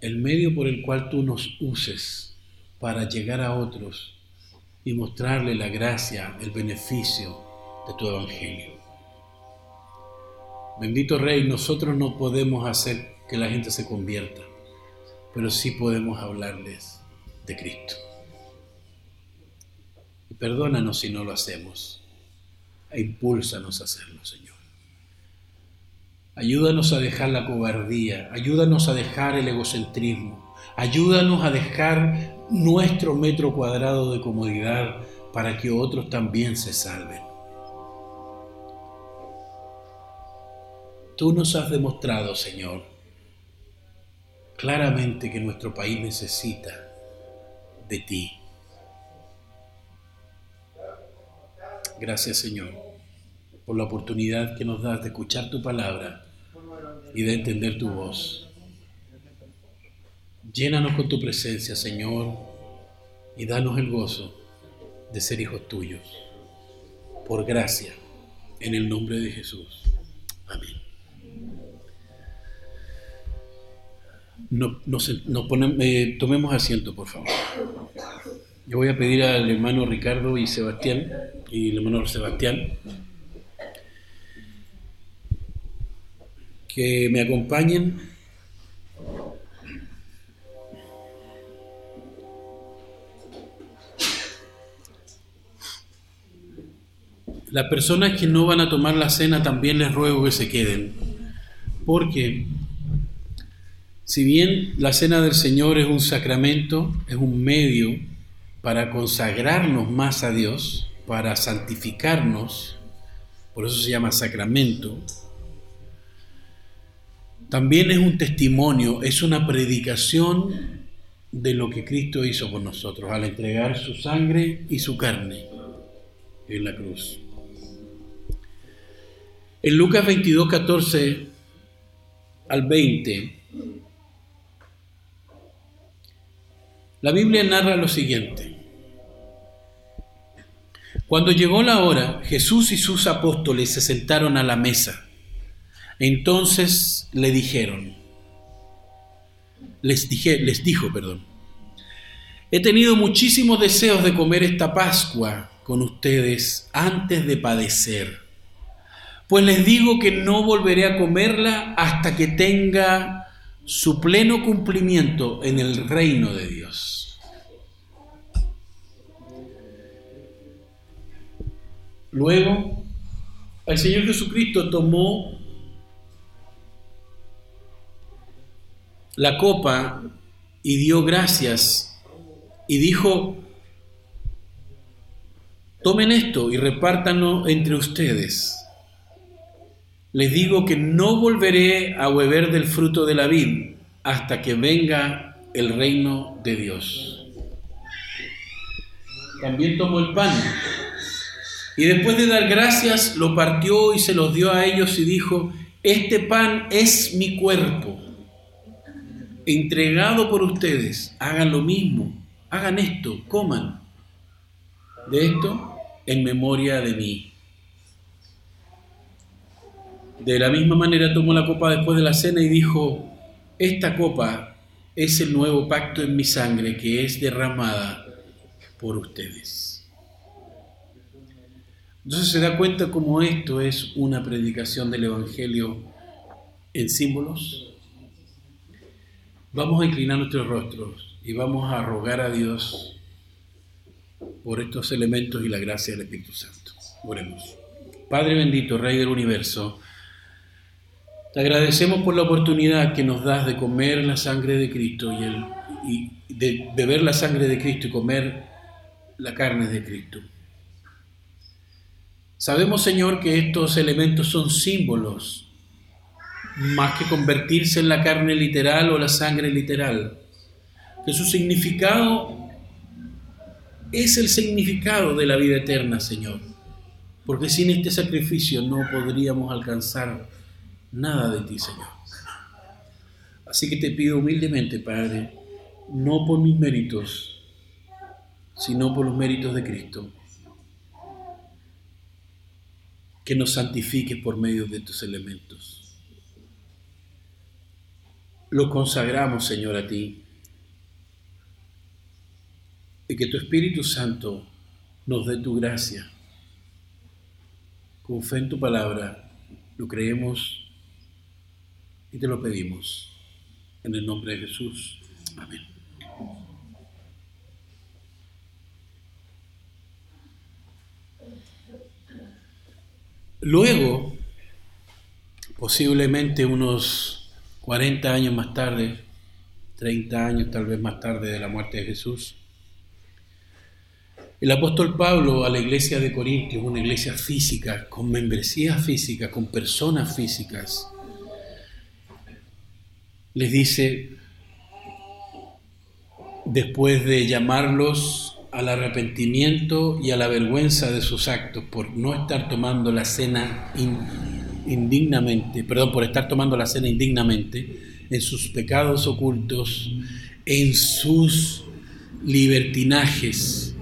el medio por el cual tú nos uses para llegar a otros y mostrarle la gracia, el beneficio de tu evangelio. Bendito Rey, nosotros no podemos hacer que la gente se convierta, pero sí podemos hablarles de Cristo. Y perdónanos si no lo hacemos, e impúlsanos a hacerlo, Señor. Ayúdanos a dejar la cobardía, ayúdanos a dejar el egocentrismo, ayúdanos a dejar nuestro metro cuadrado de comodidad para que otros también se salven. Tú nos has demostrado, Señor, claramente que nuestro país necesita de ti. Gracias, Señor, por la oportunidad que nos das de escuchar tu palabra y de entender tu voz. Llénanos con tu presencia, Señor, y danos el gozo de ser hijos tuyos. Por gracia, en el nombre de Jesús. Amén. No, nos, eh, tomemos asiento, por favor. Yo voy a pedir al hermano Ricardo y Sebastián, y el hermano Sebastián, que me acompañen Las personas que no van a tomar la cena también les ruego que se queden, porque si bien la cena del Señor es un sacramento, es un medio para consagrarnos más a Dios, para santificarnos, por eso se llama sacramento, también es un testimonio, es una predicación de lo que Cristo hizo con nosotros al entregar su sangre y su carne en la cruz. En Lucas 22, 14 al 20, la Biblia narra lo siguiente. Cuando llegó la hora, Jesús y sus apóstoles se sentaron a la mesa. Entonces le dijeron, les, dije, les dijo, perdón, he tenido muchísimos deseos de comer esta Pascua con ustedes antes de padecer pues les digo que no volveré a comerla hasta que tenga su pleno cumplimiento en el reino de Dios. Luego, el Señor Jesucristo tomó la copa y dio gracias y dijo, tomen esto y repártanlo entre ustedes les digo que no volveré a beber del fruto de la vid hasta que venga el reino de Dios. También tomó el pan y después de dar gracias lo partió y se los dio a ellos y dijo, este pan es mi cuerpo, entregado por ustedes, hagan lo mismo, hagan esto, coman de esto en memoria de mí. De la misma manera tomó la copa después de la cena y dijo, esta copa es el nuevo pacto en mi sangre que es derramada por ustedes. Entonces se da cuenta cómo esto es una predicación del Evangelio en símbolos. Vamos a inclinar nuestros rostros y vamos a rogar a Dios por estos elementos y la gracia del Espíritu Santo. Oremos. Padre bendito, Rey del universo, te agradecemos por la oportunidad que nos das de comer la sangre de Cristo y, el, y de beber la sangre de Cristo y comer la carne de Cristo. Sabemos, Señor, que estos elementos son símbolos, más que convertirse en la carne literal o la sangre literal, que su significado es el significado de la vida eterna, Señor, porque sin este sacrificio no podríamos alcanzar nada de ti, Señor. Así que te pido humildemente, Padre, no por mis méritos, sino por los méritos de Cristo, que nos santifiques por medio de tus elementos. Lo consagramos, Señor, a ti, y que tu Espíritu Santo nos dé tu gracia. Con fe en tu palabra, lo creemos y te lo pedimos en el nombre de Jesús. Amén. Luego, posiblemente unos 40 años más tarde, 30 años tal vez más tarde de la muerte de Jesús, el apóstol Pablo a la iglesia de Corintios, una iglesia física, con membresía física, con personas físicas, les dice, después de llamarlos al arrepentimiento y a la vergüenza de sus actos por no estar tomando la cena indignamente, perdón, por estar tomando la cena indignamente, en sus pecados ocultos, en sus libertinajes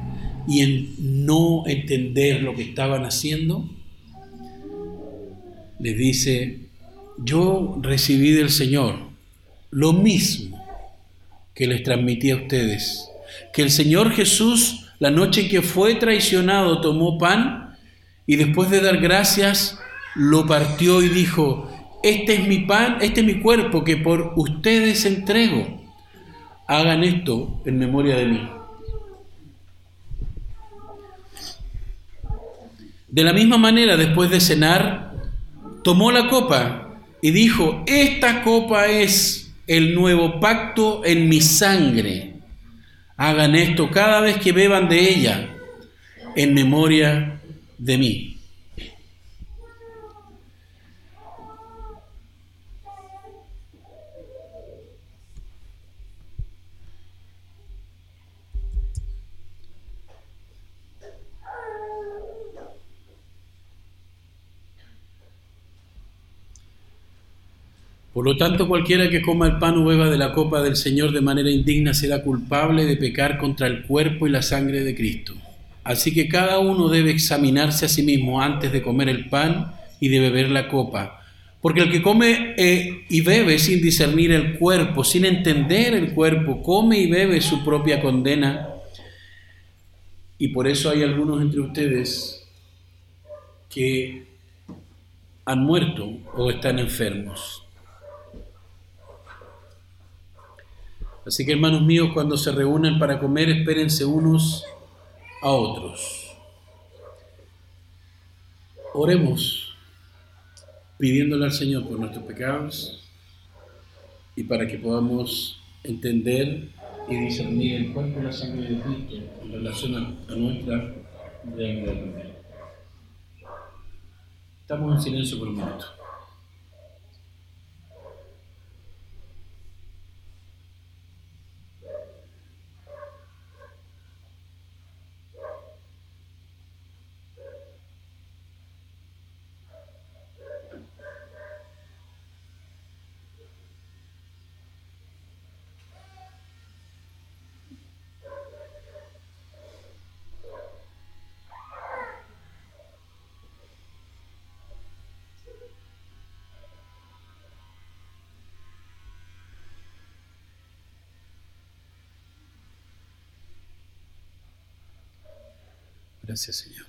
y en no entender lo que estaban haciendo, les dice, yo recibí del Señor lo mismo que les transmití a ustedes. Que el Señor Jesús, la noche en que fue traicionado, tomó pan y después de dar gracias, lo partió y dijo, este es mi pan, este es mi cuerpo que por ustedes entrego. Hagan esto en memoria de mí. De la misma manera, después de cenar, tomó la copa y dijo, esta copa es el nuevo pacto en mi sangre. Hagan esto cada vez que beban de ella en memoria de mí. Por lo tanto, cualquiera que coma el pan o beba de la copa del Señor de manera indigna será culpable de pecar contra el cuerpo y la sangre de Cristo. Así que cada uno debe examinarse a sí mismo antes de comer el pan y de beber la copa. Porque el que come eh, y bebe sin discernir el cuerpo, sin entender el cuerpo, come y bebe su propia condena. Y por eso hay algunos entre ustedes que han muerto o están enfermos. Así que hermanos míos, cuando se reúnan para comer, espérense unos a otros. Oremos pidiéndole al Señor por nuestros pecados y para que podamos entender y discernir el cuerpo y la sangre de Cristo en relación a, nuestra realidad. Estamos en silencio por un minuto. Gracias, Señor.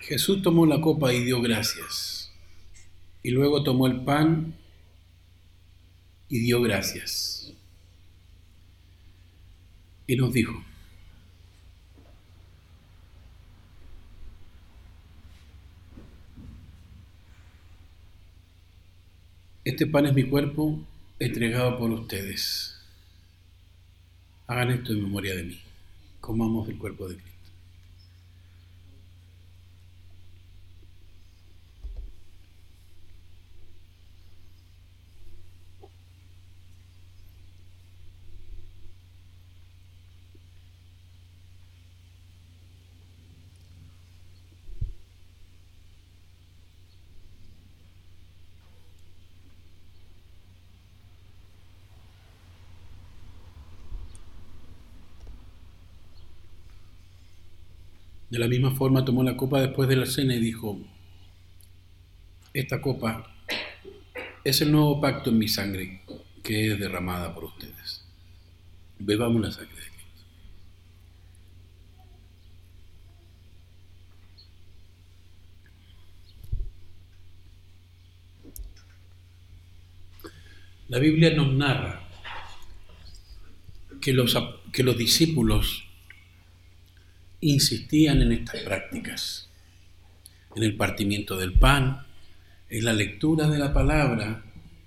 Jesús tomó la copa y dio gracias. Y luego tomó el pan y dio gracias. Y nos dijo, Este pan es mi cuerpo entregado por ustedes. Hagan esto en memoria de mí. Comamos el cuerpo de Cristo. De la misma forma tomó la copa después de la cena y dijo, esta copa es el nuevo pacto en mi sangre que es derramada por ustedes. Bebamos la sangre de Cristo. La Biblia nos narra que los, que los discípulos insistían en estas prácticas, en el partimiento del pan, en la lectura de la palabra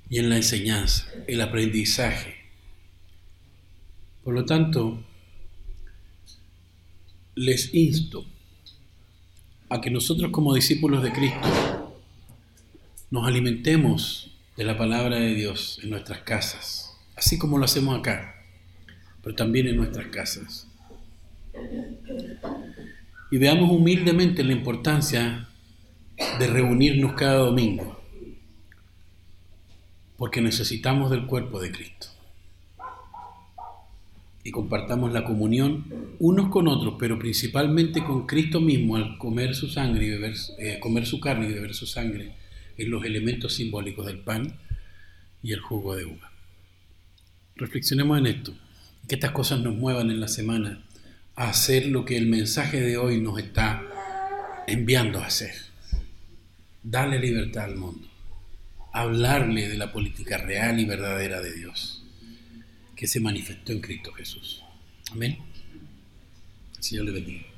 y en la enseñanza, el aprendizaje. Por lo tanto, les insto a que nosotros como discípulos de Cristo nos alimentemos de la palabra de Dios en nuestras casas, así como lo hacemos acá, pero también en nuestras casas y veamos humildemente la importancia de reunirnos cada domingo, porque necesitamos del cuerpo de Cristo. y compartamos la comunión unos con otros, pero principalmente con Cristo mismo al comer su sangre y beber, eh, comer su carne y beber su sangre en los elementos simbólicos del pan y el jugo de uva. Reflexionemos en esto, que estas cosas nos muevan en la semana hacer lo que el mensaje de hoy nos está enviando a hacer. Darle libertad al mundo, hablarle de la política real y verdadera de Dios que se manifestó en Cristo Jesús. Amén. Señor le bendiga.